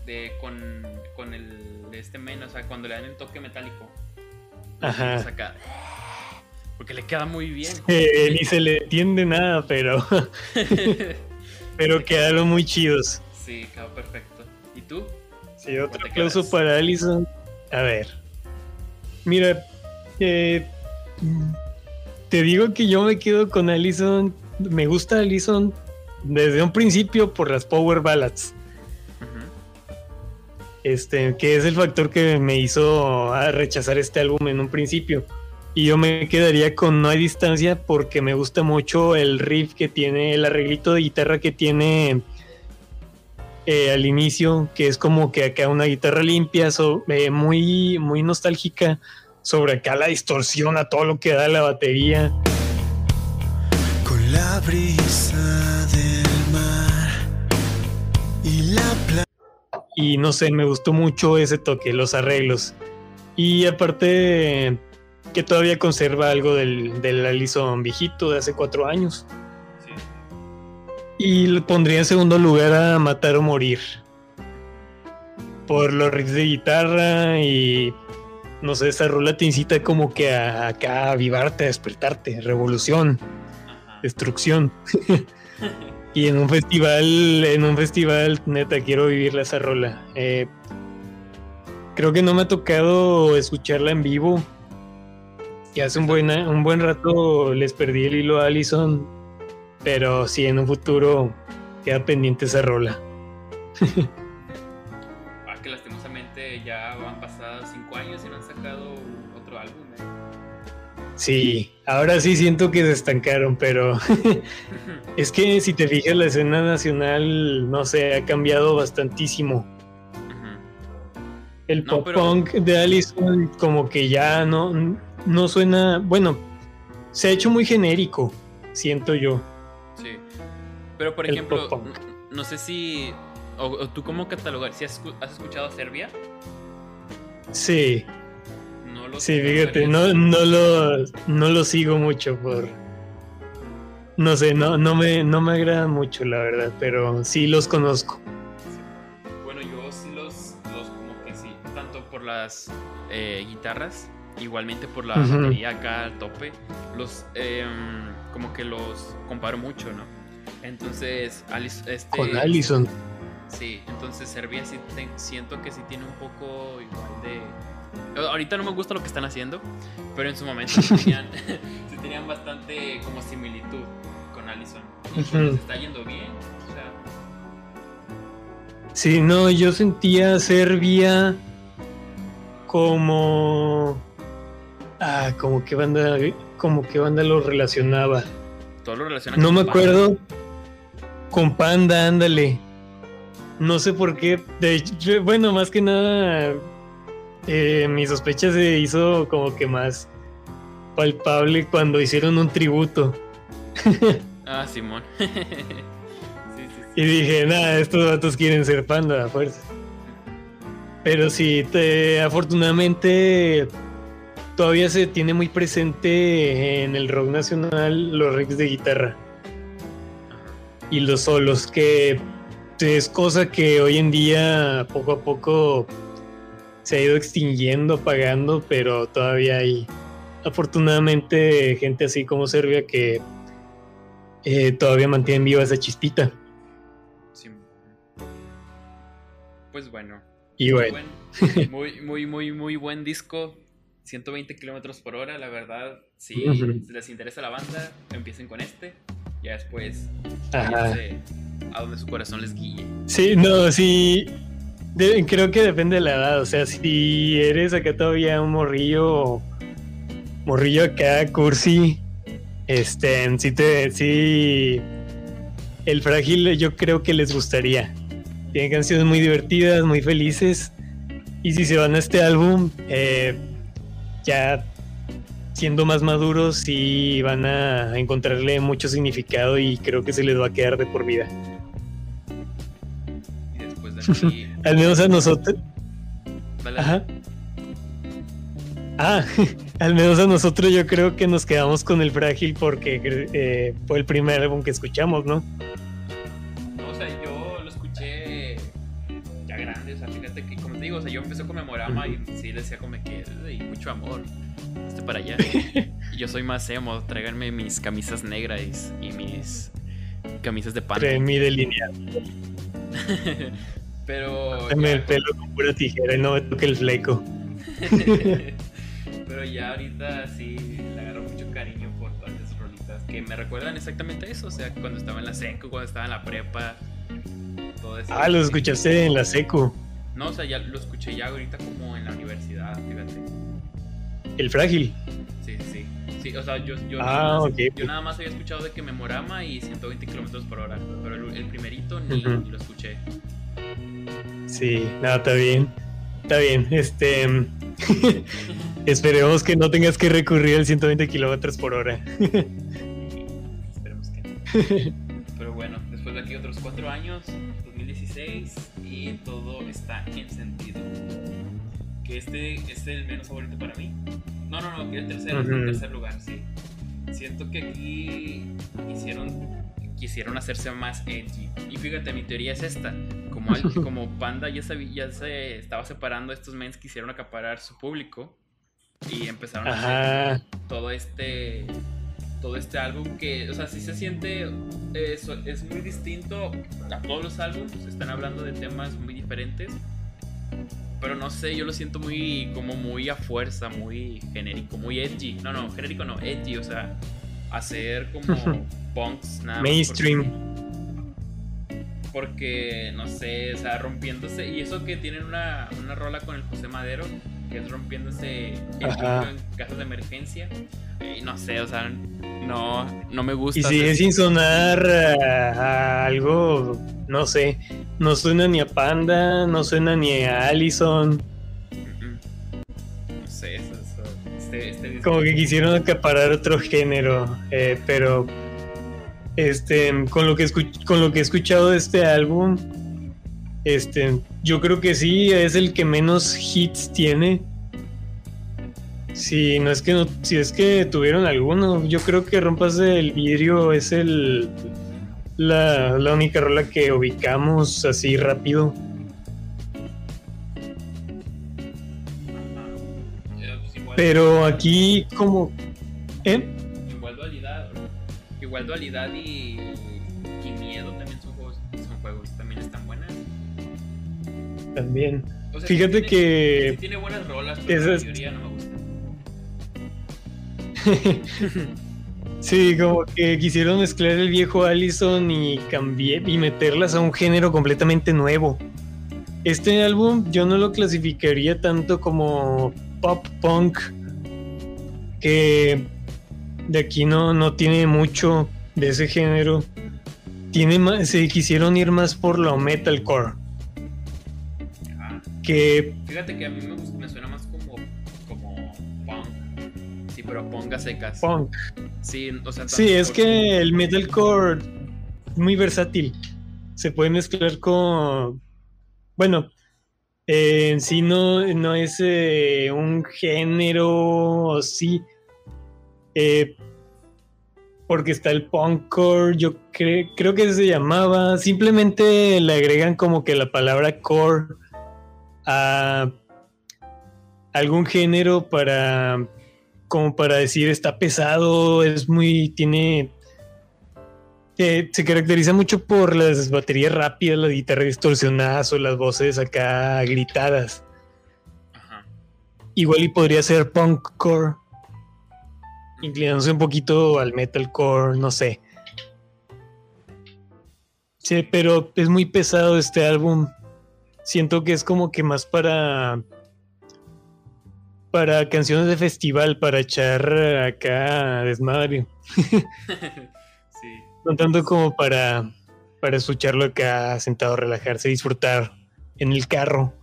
De, con, con el de este men, o sea, cuando le dan el toque metálico. Ajá. Porque le queda muy bien. Eh, ni se le entiende nada, pero, pero quedaron muy chidos. sí, quedó perfecto. ¿Y tú? Sí, otro aplauso quedas? para Allison. A ver. Mira, eh, te digo que yo me quedo con Allison. Me gusta Allison desde un principio por las Power Ballads. Este, que es el factor que me hizo rechazar este álbum en un principio. Y yo me quedaría con No hay distancia porque me gusta mucho el riff que tiene, el arreglito de guitarra que tiene eh, al inicio, que es como que acá una guitarra limpia, so- eh, muy, muy nostálgica, sobre acá la distorsión a todo lo que da la batería. Con la brisa del mar y la. Y no sé, me gustó mucho ese toque, los arreglos. Y aparte que todavía conserva algo del, del Allison viejito de hace cuatro años. Sí. Y le pondría en segundo lugar a Matar o Morir. Por los riffs de guitarra y no sé, esa rola te incita como que a acá a avivarte, a despertarte, revolución, Ajá. destrucción. y en un festival, en un festival, neta, quiero vivirla esa rola. Eh, creo que no me ha tocado escucharla en vivo. Y hace un buen, un buen rato les perdí el hilo a Allison. Pero sí, en un futuro queda pendiente esa rola. Ah, que lastimosamente ya han pasado cinco años y no han sacado otro álbum. ¿eh? Sí, ahora sí siento que se estancaron, pero es que si te fijas, la escena nacional, no sé, ha cambiado bastantísimo. El No, pop pero- punk de Allison como que ya no, no suena, bueno, se ha hecho muy genérico, siento yo. Sí. Pero por El ejemplo, no sé si. O, o tú cómo catalogar. Si has, has escuchado Serbia, Sí, no lo sí, fíjate, no, no lo, no lo sigo mucho por... No sé, no, no, me, no me agradan mucho, la verdad, pero sí los conozco. Bueno, yo sí los, los como que sí, tanto por las eh, guitarras, igualmente por la Ujú. batería acá al tope, los em, como que los comparo mucho, ¿no? Entonces, Alice, este, Con Allison. Sí, entonces Serbia sí te- siento que sí tiene un poco igual de... Ahorita no me gusta lo que están haciendo, pero en su momento sí tenían, sí tenían bastante como similitud con Allison. Y pues, Ujú. les está yendo bien, o sea... Sí, no, yo sentía Serbia como... Ah, como que banda, como que banda lo relacionaba. Todo lo relaciona No con me Panda. acuerdo. Con Panda, ándale. No sé por qué. De hecho, bueno, más que nada. eh, mi sospecha se hizo como que más palpable cuando hicieron un tributo. Ah, Simón. sí, sí, sí. Y dije, nada, estos datos quieren ser panda a fuerza. Pero sí, te- afortunadamente todavía se tiene muy presente en el rock nacional los riffs de guitarra y los solos, que es cosa que hoy en día poco a poco se ha ido extinguiendo, apagando, pero todavía hay afortunadamente gente así como Serbia que eh, todavía mantienen viva esa chispita. Simón. Pues bueno. Y bueno. Buen- muy, muy, muy, muy buen disco. 120 kilómetros por hora, la verdad. Si les interesa la banda, empiecen con este. Ya después, a donde su corazón les guíe. Sí, no, sí. de- creo que depende de la edad. O sea, si eres acá todavía un morrillo, morrillo acá, cursi, este, sí te, sí. El frágil yo creo que les gustaría. Tiene canciones muy divertidas, muy felices. Y si se van a este álbum, eh, ya siendo más maduros, sí van a encontrarle mucho significado y creo que se les va a quedar de por vida. Y después de aquí. Al menos a nosotros. Ajá. Ah, al menos a nosotros yo creo que nos quedamos con el frágil porque eh, fue el primer álbum que escuchamos, ¿no? Memorama y sí le decía como que, "Ey, mucho amor, este para allá. y yo soy más emo, tráiganme mis camisas negras y mis camisas de pan. Mi delineado, Pero... ya- el pelo con pura tijera y no me toque el fleco. Pero ya ahorita sí le agarro mucho cariño por todas esas rolitas que me recuerdan exactamente eso, o sea, cuando estaba en la seco, cuando estaba en la prepa, todo eso. Ah, lo escuchaste en la secu, No, o sea, ya lo escuché ya ahorita como en la universidad, fíjate. el frágil. Sí, sí, sí. O sea, yo, yo, Ah, nada, más, yo nada más había escuchado de que Memorama y 120 kilómetros por hora, pero el, el primerito ni, ni lo escuché. Sí, nada, está bien. Está bien, este... Esperemos que no tengas que recurrir al 120 kilómetros por hora. Esperemos que no. Pero bueno, después de aquí otros cuatro años, 2016, y todo está en sentido. Que este, este es el menos favorito para mí. No, no, no, que el tercero, Ujú. el tercer lugar, sí. Siento que aquí hicieron, quisieron hacerse más edgy. Y fíjate, mi teoría es esta. Como, al- como Panda ya, sabía- ya se estaba separando, estos mens quisieron acaparar su público y empezaron a hacer Ajá. todo este todo este álbum que o sea sí se siente eh, so- es muy distinto a todos los álbumes están hablando de temas muy diferentes pero no sé yo lo siento muy como muy a fuerza muy genérico muy edgy no no genérico no edgy o sea hacer como punks nada más Mainstream. porque, porque, no sé o sea rompiéndose y eso que tienen una, una rola con el José Madero que es rompiéndose el Ajá. en casos de emergencia. Y no sé o sea no no me gusta Y sigue hacer- sin sonar a, a algo, no sé, no suena ni a Panda, no suena ni a Allison, No sé, eso, eso- este, este como que quisieron acaparar otro género, eh, pero este, con lo que con lo que he escuchado de este álbum, este, yo creo que sí es el que menos hits tiene. Si no es que no, si es que tuvieron alguno, yo creo que Rompas el vidrio es el la, la única rola que ubicamos así rápido. Pues Pero aquí como ¿eh? Igual dualidad, igual dualidad y también. O sea, Fíjate tiene- que tiene buenas rolas, pero la mayoría no me gusta. Sí, como que quisieron mezclar el viejo Allison y cambiar y meterlas a un género completamente nuevo. Este álbum yo no lo clasificaría tanto como pop punk, que de aquí no, no tiene mucho de ese género. Tiene más, se quisieron ir más por lo metalcore. Que Fíjate que a mí me, gusta- me suena más como, como punk. Sí, pero punk a secas. punk. Sí, o sea, Sí, es que el metalcore es muy versátil. Se puede mezclar con. Bueno, eh, en sí no, no es eh, un género, sí. Eh, porque está el punkcore, yo cre- creo que se llamaba. Simplemente le agregan como que la palabra core a algún género para como para decir está pesado, es muy, tiene, eh, se caracteriza mucho por las baterías rápidas, las guitarras distorsionadas o las voces acá gritadas. Ajá. Igual y podría ser punkcore, inclinándose un poquito al metalcore, no sé. Sí, pero es muy pesado este álbum. Siento que es como que más para para canciones de festival, para echar acá desmadre. sí. No tanto como para, para escucharlo acá sentado, relajarse, disfrutar en el carro.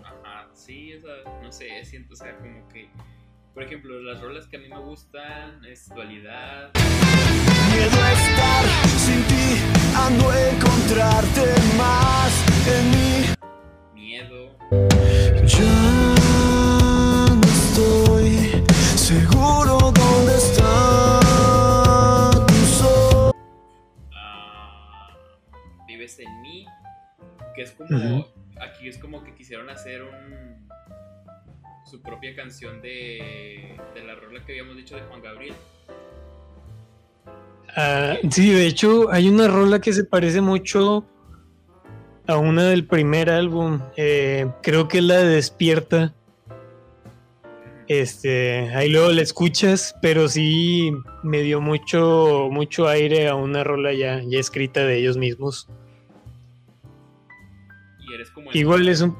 Ajá, sí, o sea, no sé, siento, o sea, como que, por ejemplo, las rolas que a mí me gustan es Dualidad, Miedo a estar sin ti, ando a encontrarte más en mí. Miedo, Ya no estoy seguro dónde está tu sol. ah, Vives en mí, que es como, aquí es como que quisieron hacer un, su propia canción de, de la rola que habíamos dicho de Juan Gabriel. Ah, sí, de hecho, hay una rola que se parece mucho a una del primer álbum. Eh, creo que es la de Despierta. Este, ahí luego la escuchas, pero sí me dio mucho, mucho aire a una rola ya, ya escrita de ellos mismos. Y eres como el Igual mar, es un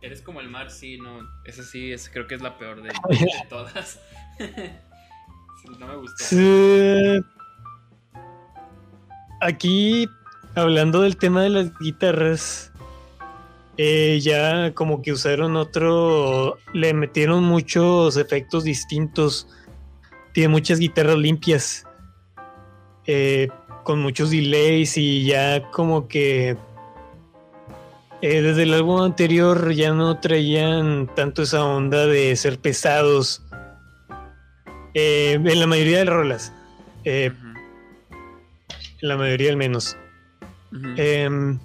Eres como el mar, sí, no, esa sí, es, creo que es la peor de, de todas. No me gustó. Sí. Aquí, hablando del tema de las guitarras, eh, ya como que usaron otro, le metieron muchos efectos distintos. Tiene muchas guitarras limpias, eh, con muchos delays y ya como que eh, desde el álbum anterior ya no traían tanto esa onda de ser pesados. Eh, en la mayoría de las rolas. En la mayoría al menos. Em,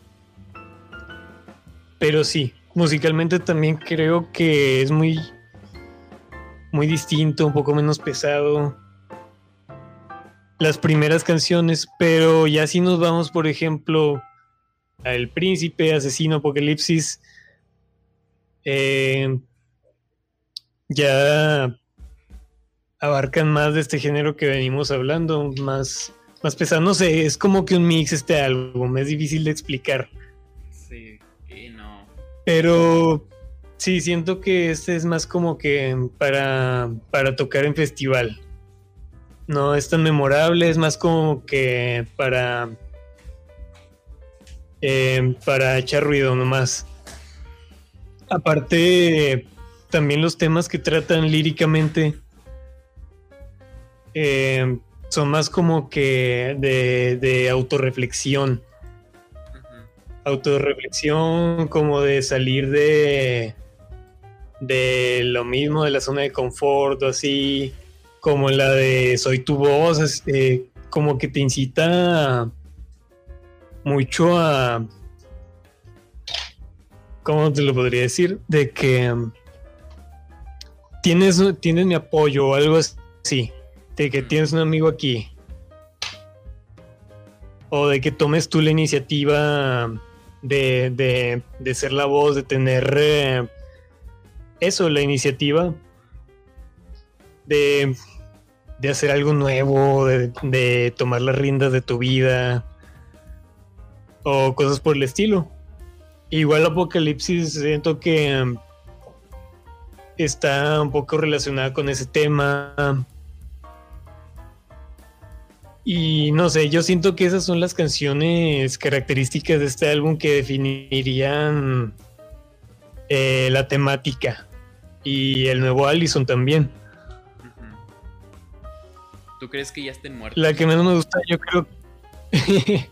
pero sí, musicalmente también creo que es muy, muy distinto, un poco menos pesado. Las primeras canciones, pero ya si nos vamos, por ejemplo, a El Príncipe, Asesino, Apocalipsis, em, ya abarcan más de este género que venimos hablando, más, más pesado. No sé, es como que un mix este álbum, es difícil de explicar. Sí, y no. Pero sí, siento que este es más como que para, para tocar en festival. No es tan memorable, es más como que para, eh, para echar ruido nomás. Aparte, también los temas que tratan líricamente eh, son más como que de, de autorreflexión. Autorreflexión, como de salir de, de lo mismo, de la zona de confort, o así, como la de Soy tu voz, es, eh, como que te incita mucho a... ¿Cómo te lo podría decir? De que um, tienes, tienes mi apoyo o algo así, de que tienes un amigo aquí. O de que tomes tú la iniciativa de, de- de ser la voz, de tener eh, eso, la iniciativa de, de hacer algo nuevo, de, de tomar las riendas de tu vida o cosas por el estilo. Igual Apocalipsis siento que um, está un poco relacionada con ese tema. Y no sé, yo siento que esas son las canciones características de este álbum que definirían eh, la temática. Y el nuevo Allison también. ¿Tú crees que ya estén muertos? La que menos me gusta, yo creo.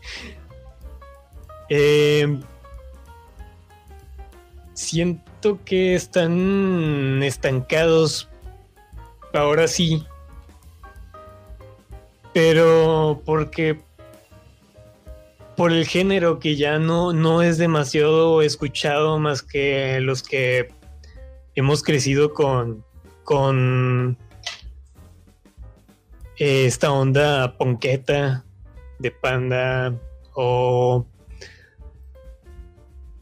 Eh, siento que están estancados. Ahora sí. Pero porque. Por el género que ya no, no es demasiado escuchado más que los que hemos crecido con. con eh, esta onda ponqueta de panda o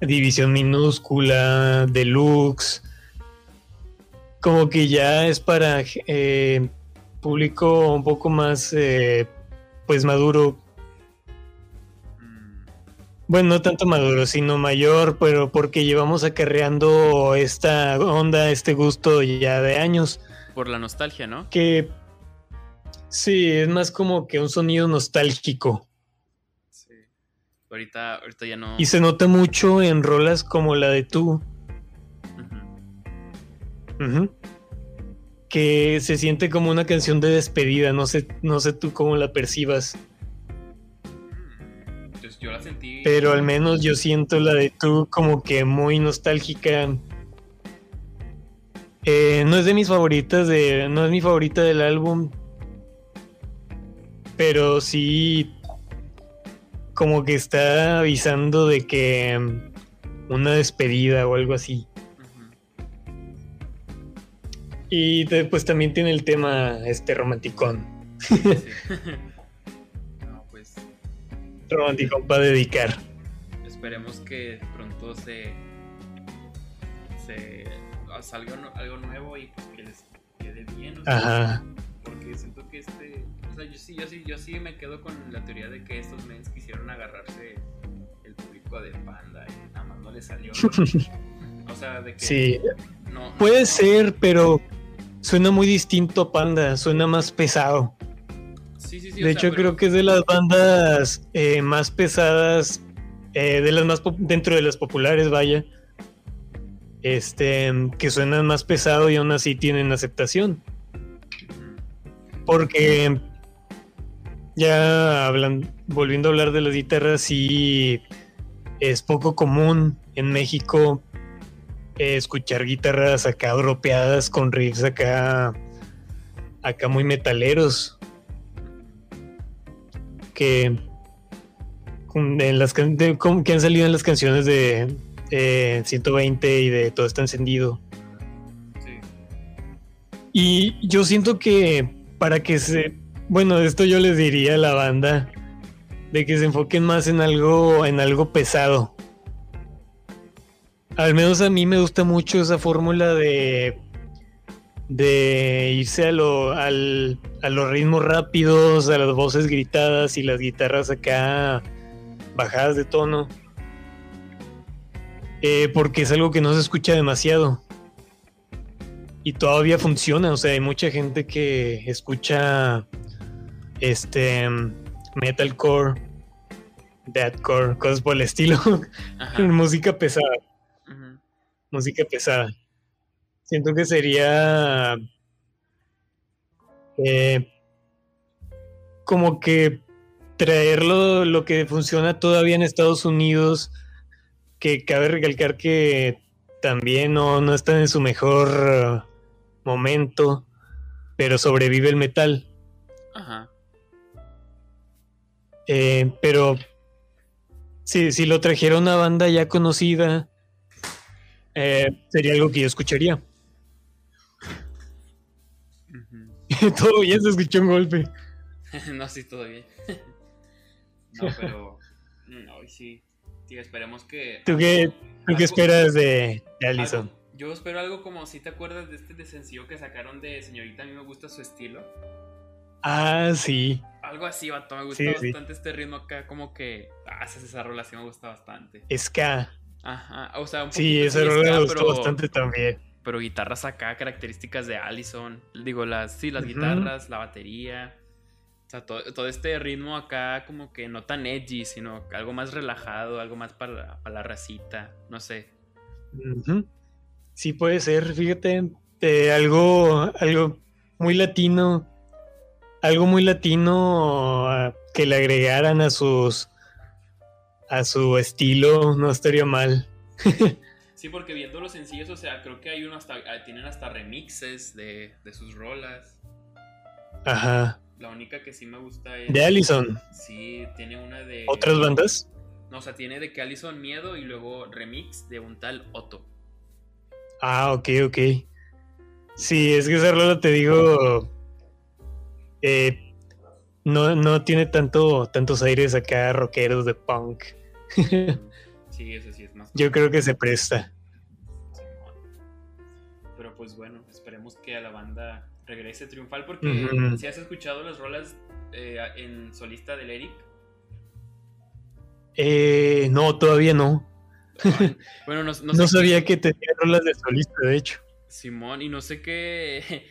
división minúscula, deluxe, como que ya es para eh, público un poco más eh, pues maduro, Mm, bueno, no tanto maduro, sino mayor, pero porque llevamos acarreando esta onda, este gusto ya de años, Por la nostalgia, ¿no? que sí, es más como que un sonido nostálgico. Sí. Ahorita, ahorita ya no. Y se nota mucho en rolas como la de tú. Ujú. Que se siente como una canción de despedida, no sé, no sé tú cómo la percibas, Mm. Pues yo la sentí. pero al menos yo siento la de tú como que muy nostálgica. Eh, no es de mis favoritas, de, no es mi favorita del álbum, pero sí como que está avisando de que mm, una despedida o algo así. Y después también tiene el tema este romanticón. Sí. no, pues Romanticón para dedicar. esperemos que pronto se. se salga no- algo nuevo y pues que les quede bien. o sea, Ajá. Porque siento que este. O sea, yo sí, yo sí, yo sí me quedo con la teoría de que estos mens quisieron agarrarse el público de panda y nada más no les salió. O sea, de que. Sí, No, no- puede ser, pero suena muy distinto a Panda, suena más pesado. Sí, sí, sí. De hecho, creo que es de las bandas eh, más pesadas, eh, de las más dentro de las populares, vaya. Este, que suenan más pesado y aún así tienen aceptación. Porque ya hablan, volviendo a hablar de las guitarras, sí es poco común en México eh, escuchar guitarras acá dropeadas con riffs acá, acá muy metaleros que, en las, de- que han salido en las canciones de eh, 120 y de Todo está encendido. Sí. Y yo siento que para que se. Bueno, esto yo les diría a la banda. De que se enfoquen más en algo. en algo pesado. Al menos a mí me gusta mucho esa fórmula de. de irse a lo. al- a los ritmos rápidos, a las voces gritadas y las guitarras acá bajadas de tono. Eh, porque es algo que no se escucha demasiado y todavía funciona. O sea, hay mucha gente que escucha este metalcore, deathcore, cosas por el estilo, música pesada. Música pesada. Siento que sería eh, como que traerlo lo que funciona todavía en Estados Unidos, que cabe recalcar que también no, no están en su mejor eh, momento, pero sobrevive el metal. Ajá. Eh, pero si, si lo trajera una banda ya conocida, eh, sería algo que yo escucharía. Todo ya se escuchó un golpe. no, sí, todo bien. no, pero. No, sí. Sí, esperemos que. ¿Tú qué, tú qué esperas de, de Allison? algo- yo espero algo como si te acuerdas de este de sencillo que sacaron de Señorita, a mí me gusta su estilo. Ah, sí. Algo así, vato, me gusta Sí, sí. bastante este ritmo acá, como que. Ah, esa, rola sí me gusta bastante. Ska. Ajá, o sea, un Sí, rola ska, me gustó bastante también. Pero guitarras acá, características de Allison. Digo, las, sí, las guitarras, la batería. O sea, todo, todo este ritmo acá como que no tan edgy, sino algo más relajado, algo más para, para la racita. No sé. Sí puede ser, fíjate, eh, algo, algo muy latino, algo muy latino ah, que le agregaran a sus a su estilo, no estaría mal. Sí, porque viendo los sencillos, o sea, creo que hay uno hasta, ah, tienen hasta remixes de, de sus rolas. Ajá. La única que sí me gusta es... De Allison. Sí, tiene una de... ¿Otras bandas? No, o sea, tiene de que Allison Miedo y luego remix de un tal Otto. Ah, ok, ok. Sí, es que esa rola te digo. eh, no, no tiene tanto, tantos aires acá rockeros de punk. Sí, eso sí es más. Yo creo que se presta. Pero pues bueno, esperemos que a la banda regrese triunfal porque si has escuchado las rolas eh, en solista del Eric. Eh, no, todavía no. Bueno, no, no No, sabía que tenía rolas de solista, de hecho. Simón, y no sé qué.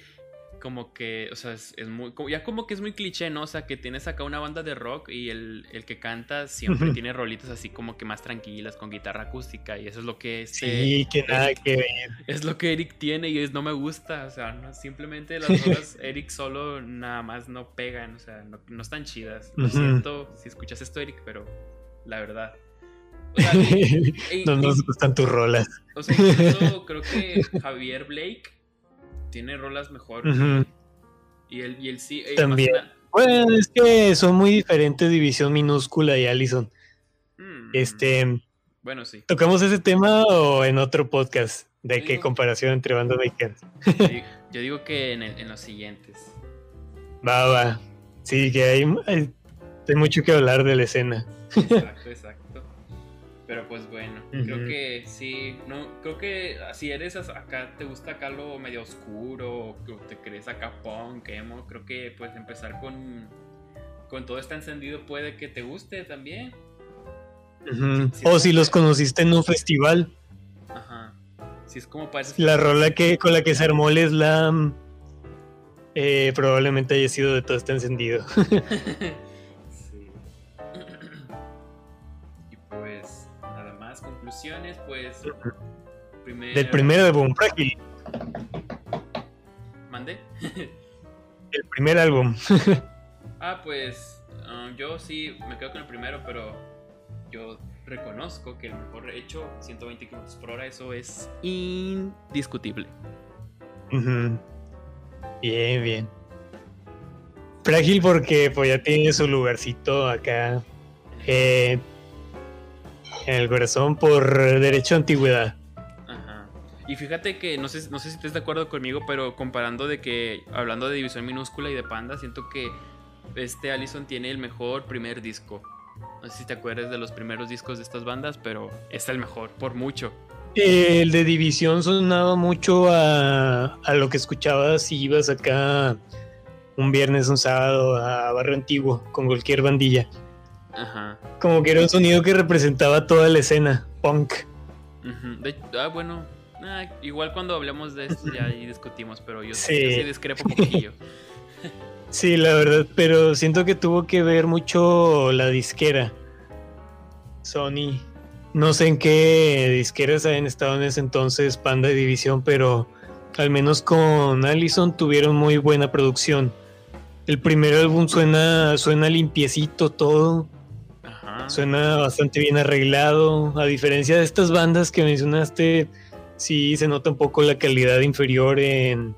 Como que, o sea, es, es muy. Ya como que es muy cliché, ¿no? O sea, que tienes acá una banda de rock y el, el que canta siempre tiene rolitas así como que más tranquilas, con guitarra acústica, y eso es lo que este. Sí, que nada Eric- que ver. Es lo que Eric tiene y es no me gusta. O sea, no, simplemente las rolas Eric solo nada más no pegan. O sea, no, no están chidas. Lo siento si escuchas esto, Eric, pero la verdad. O sea, y- y- no nos gustan tus rolas. o sea, incluso creo que Javier Blake tiene rolas mejor. Y él, y sí. También. Bueno, es que son muy diferentes División Minúscula y Allison. mm, Este, Bueno, sí. ¿tocamos ese tema o en otro podcast? ¿De qué comparación entre bandas mexicanas? Yo, yo digo que en, el- en los siguientes. Va, va. Sí, que hay, hay, hay mucho que hablar de la escena. Exacto, exacto. Pero pues bueno, creo que sí, no, creo que si eres acá, te gusta acá lo medio oscuro, o te crees acá punk, emo, creo que pues empezar con, con todo está encendido puede que te guste también. O si los conociste en un festival. Ajá. Si es como para esas- La rola que con la que se armó el slam eh, probablemente haya sido de todo este encendido. conclusiones, pues primer Del primer álbum, Frágil. mande. El primer álbum. Ah, pues ah, yo sí me quedo con el primero, pero yo reconozco que el mejor hecho, 120 km por hora, eso es indiscutible. Bien, bien. Frágil porque pues ya tiene su lugarcito acá eh, en el corazón por derecho a antigüedad. Ajá. Y fíjate que no sé, no sé si estás de acuerdo conmigo, pero comparando de que, hablando de división minúscula y de panda, siento que este Allison tiene el mejor primer disco. No sé si te acuerdas de los primeros discos de estas bandas, pero es el mejor, por mucho. El de División sonaba mucho a, a lo que escuchabas si ibas acá un viernes, un sábado a Barrio Antiguo con cualquier bandilla. Ajá. Como que era un sonido que representaba toda la escena punk. De- ah, bueno. ah, igual cuando hablemos de esto ya ahí discutimos, pero yo Sí. yo sí discrepo un poquillo. Sí, la verdad, pero siento que tuvo que ver mucho la disquera. Sony. No sé en qué disqueras habían estado en ese entonces, Panda y División, pero al menos con Allison tuvieron muy buena producción. El primer álbum suena, suena limpiecito todo, Ajá. suena bastante bien arreglado. A diferencia de estas bandas que mencionaste, sí se nota un poco la calidad inferior en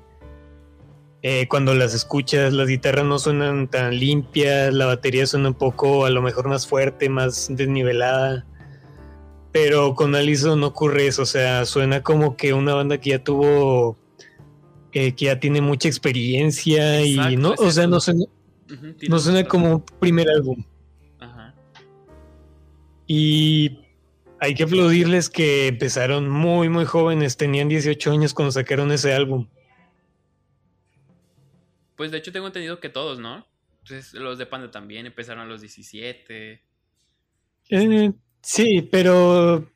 eh, cuando las escuchas. Las guitarras no suenan tan limpias, la batería suena un poco a lo mejor más fuerte, más desnivelada. Pero con Allison no ocurre eso, o sea, suena como que una banda que ya tuvo, eh, que ya tiene mucha experiencia y no, o sea, no suena, no suena como un primer álbum. Y hay que aplaudirles que empezaron muy, muy jóvenes. Tenían 18 años cuando sacaron ese álbum. Pues de hecho tengo entendido que todos, ¿no? Entonces los de Panda también empezaron a los 17. Eh, sí, pero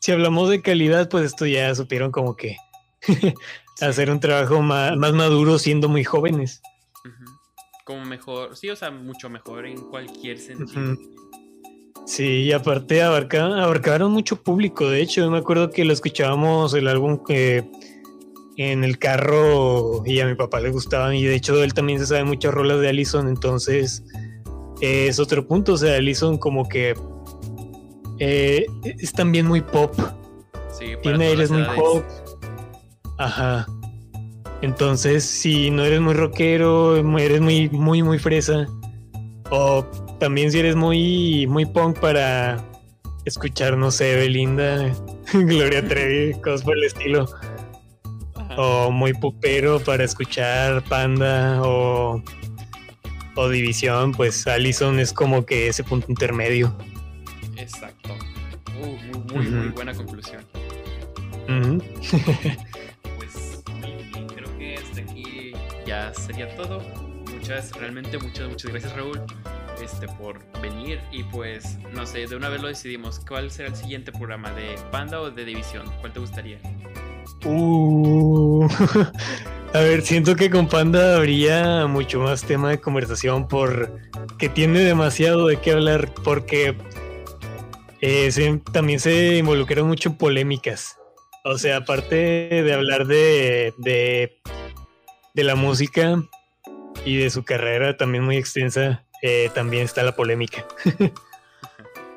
si hablamos de calidad, pues esto ya supieron como que hacer un trabajo ma- más, maduro siendo muy jóvenes. Como mejor, sí, o sea, mucho mejor en cualquier sentido. Ujú. Sí, y aparte abarca- abarcaron mucho público. De hecho, yo me acuerdo que lo escuchábamos el álbum que en el carro y a mi papá le gustaban. Y de hecho, él también se sabe muchas rolas de Allison. Entonces, eh, es otro punto. O sea, Allison, como que eh, es también muy pop. Sí, Tiene las muy pop. Ajá. Entonces, si no eres muy rockero, eres muy, muy, muy fresa. O también si eres muy, muy punk para escuchar, no sé, Belinda, Gloria Trevi, cosas por el estilo. Ajá. O muy popero para escuchar Panda o, o División, pues Allison es como que ese punto intermedio. Exacto. Uh, muy, muy, muy Ujú. buena conclusión. Ujú. Pues muy bien, creo que hasta aquí ya sería todo. Muchas, realmente muchas, muchas gracias Raúl este, por venir y pues no sé, de una vez lo decidimos. ¿Cuál será el siguiente programa? ¿De Panda o de División? ¿Cuál te gustaría? Uh, a ver, siento que con Panda habría mucho más tema de conversación por que tiene demasiado de qué hablar porque eh, también se involucraron mucho en polémicas. O sea, aparte de hablar de, de, de la música y de su carrera también muy extensa, eh, también está la polémica.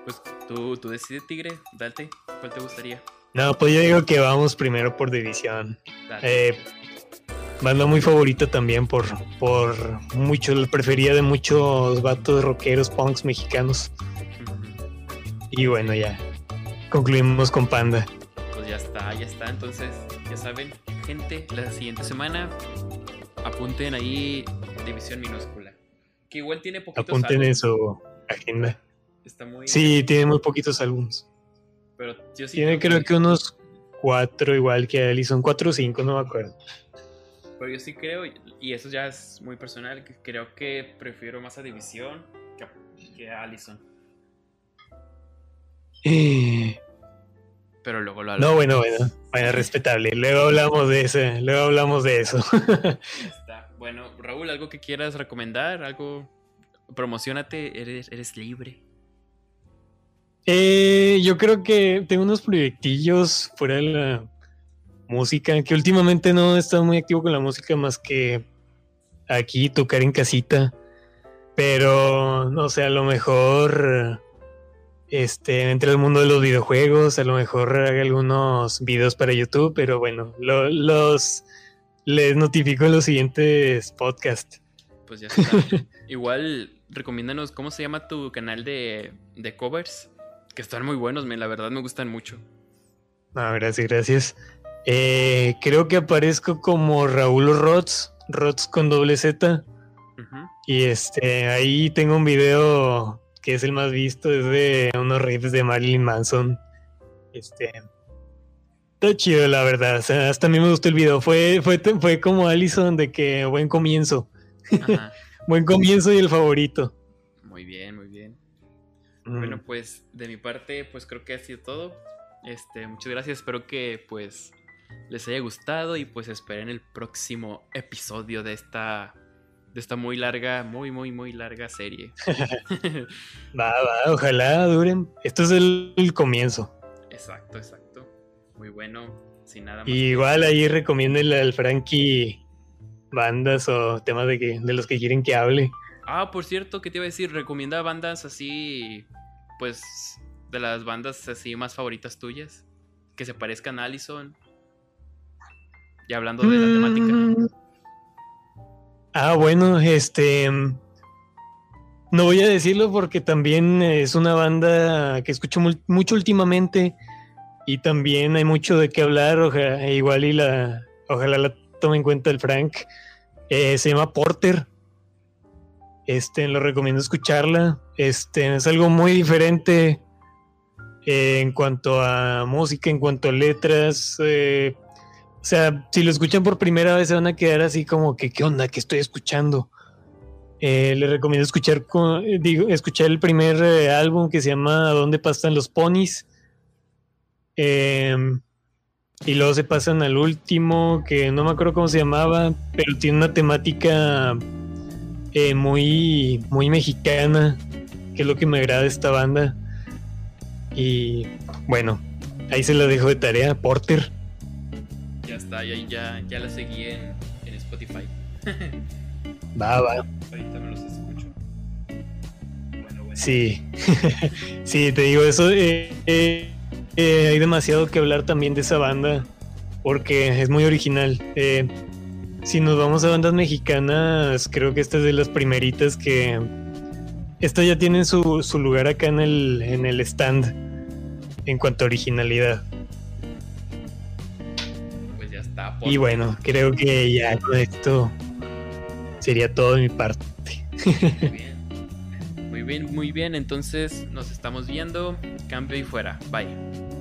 Pues tú, tú decides, Tigre, date. ¿Cuál te gustaría? No, pues yo digo que vamos primero por división. Eh, banda muy favorita también por, por mucho, la preferida de muchos vatos rockeros, punks mexicanos. Y bueno, ya concluimos con Panda. Pues ya está, ya está. Entonces, ya saben, gente, la siguiente semana apunten ahí división minúscula. Que igual tiene poquitos Apunten en su agenda. Está muy. Sí, tiene muy poquitos álbumes. Pero yo sí Tiene creo que unos cuatro igual que Allison, cuatro o cinco, no me acuerdo. Pero yo sí creo, y eso ya es muy personal, que creo que prefiero más a División que a, que a Allison. Eh, Pero luego lo No, bueno, bueno, bueno, respetable. Luego hablamos de eso, luego hablamos de eso. Bueno, Raúl, ¿algo que quieras recomendar? ¿Algo? Promocionate, eres, eres libre. Eh, yo creo que tengo unos proyectillos fuera de la música, que últimamente no he estado muy activo con la música más que aquí tocar en casita. Pero, no sé, a lo mejor este, entre el mundo de los videojuegos, a lo mejor haga algunos videos para YouTube, pero bueno, lo- los les notifico en los siguientes podcasts. Pues ya está. Igual, recomiéndanos cómo se llama tu canal de, de covers. Que están muy buenos, me, la verdad me gustan mucho. Ah, gracias, gracias. Eh, creo que aparezco como Raúl Rots, Rots con doble Z. Y este, ahí tengo un video que es el más visto, es de unos riffs de Marilyn Manson. Este. Está chido, la verdad. O sea, hasta a mí me gustó el video. Fue, fue, fue como Allison de que buen comienzo. Buen comienzo y el favorito. Muy bien, muy bien. Mm. Bueno, pues de mi parte, pues creo que ha sido todo. Este, muchas gracias. Espero que pues les haya gustado y pues esperen el próximo episodio de esta de esta muy larga, muy muy muy larga serie. Va, va, ojalá duren. Esto es el, el comienzo. exacto, exacto. Muy bueno. Sin nada más. Y que igual ahí recomiéndenle al Frankie bandas o temas de, que, de los que quieren que hable. Ah, por cierto, ¿qué te iba a decir? Recomienda bandas así, pues, de las bandas así más favoritas tuyas, que se parezcan a Allison. Y hablando de la temática. Mm. Ah, bueno, este. No voy a decirlo porque también es una banda que escucho mucho últimamente y también hay mucho de qué hablar. oja- igual y la, ojalá la tome en cuenta el Frank. Eh, se llama Porter. Este, lo recomiendo escucharla. Este, es algo muy diferente eh, en cuanto a música, en cuanto a letras. eh, o sea, si lo escuchan por primera vez se van a quedar así como que, ¿qué onda? ¿Qué estoy escuchando? Eh, les recomiendo escuchar, digo, escuchar el primer álbum que se llama ¿Dónde pasan los ponis? Em, y luego se pasan al último, que no me acuerdo cómo se llamaba, pero tiene una temática eh, muy, muy mexicana, que es lo que me agrada de esta banda. Y bueno, ahí se lo dejo de tarea, Porter. Ya está, ya, ya, ya la seguí en, en Spotify. Va, va. Ahorita me los escucho. Bueno, bueno. Sí, sí, te digo eso. eh, eh, eh, hay demasiado que hablar también de esa banda porque es muy original. Eh, si nos vamos a bandas mexicanas, creo que esta es de las primeritas que. Esta ya tiene su, su lugar acá en el, en el stand en cuanto a originalidad. Pues ya está. Y bueno, creo que ya con esto sería todo de mi parte. Muy bien. Muy bien, muy bien. Entonces nos estamos viendo. Cambio y fuera. Bye.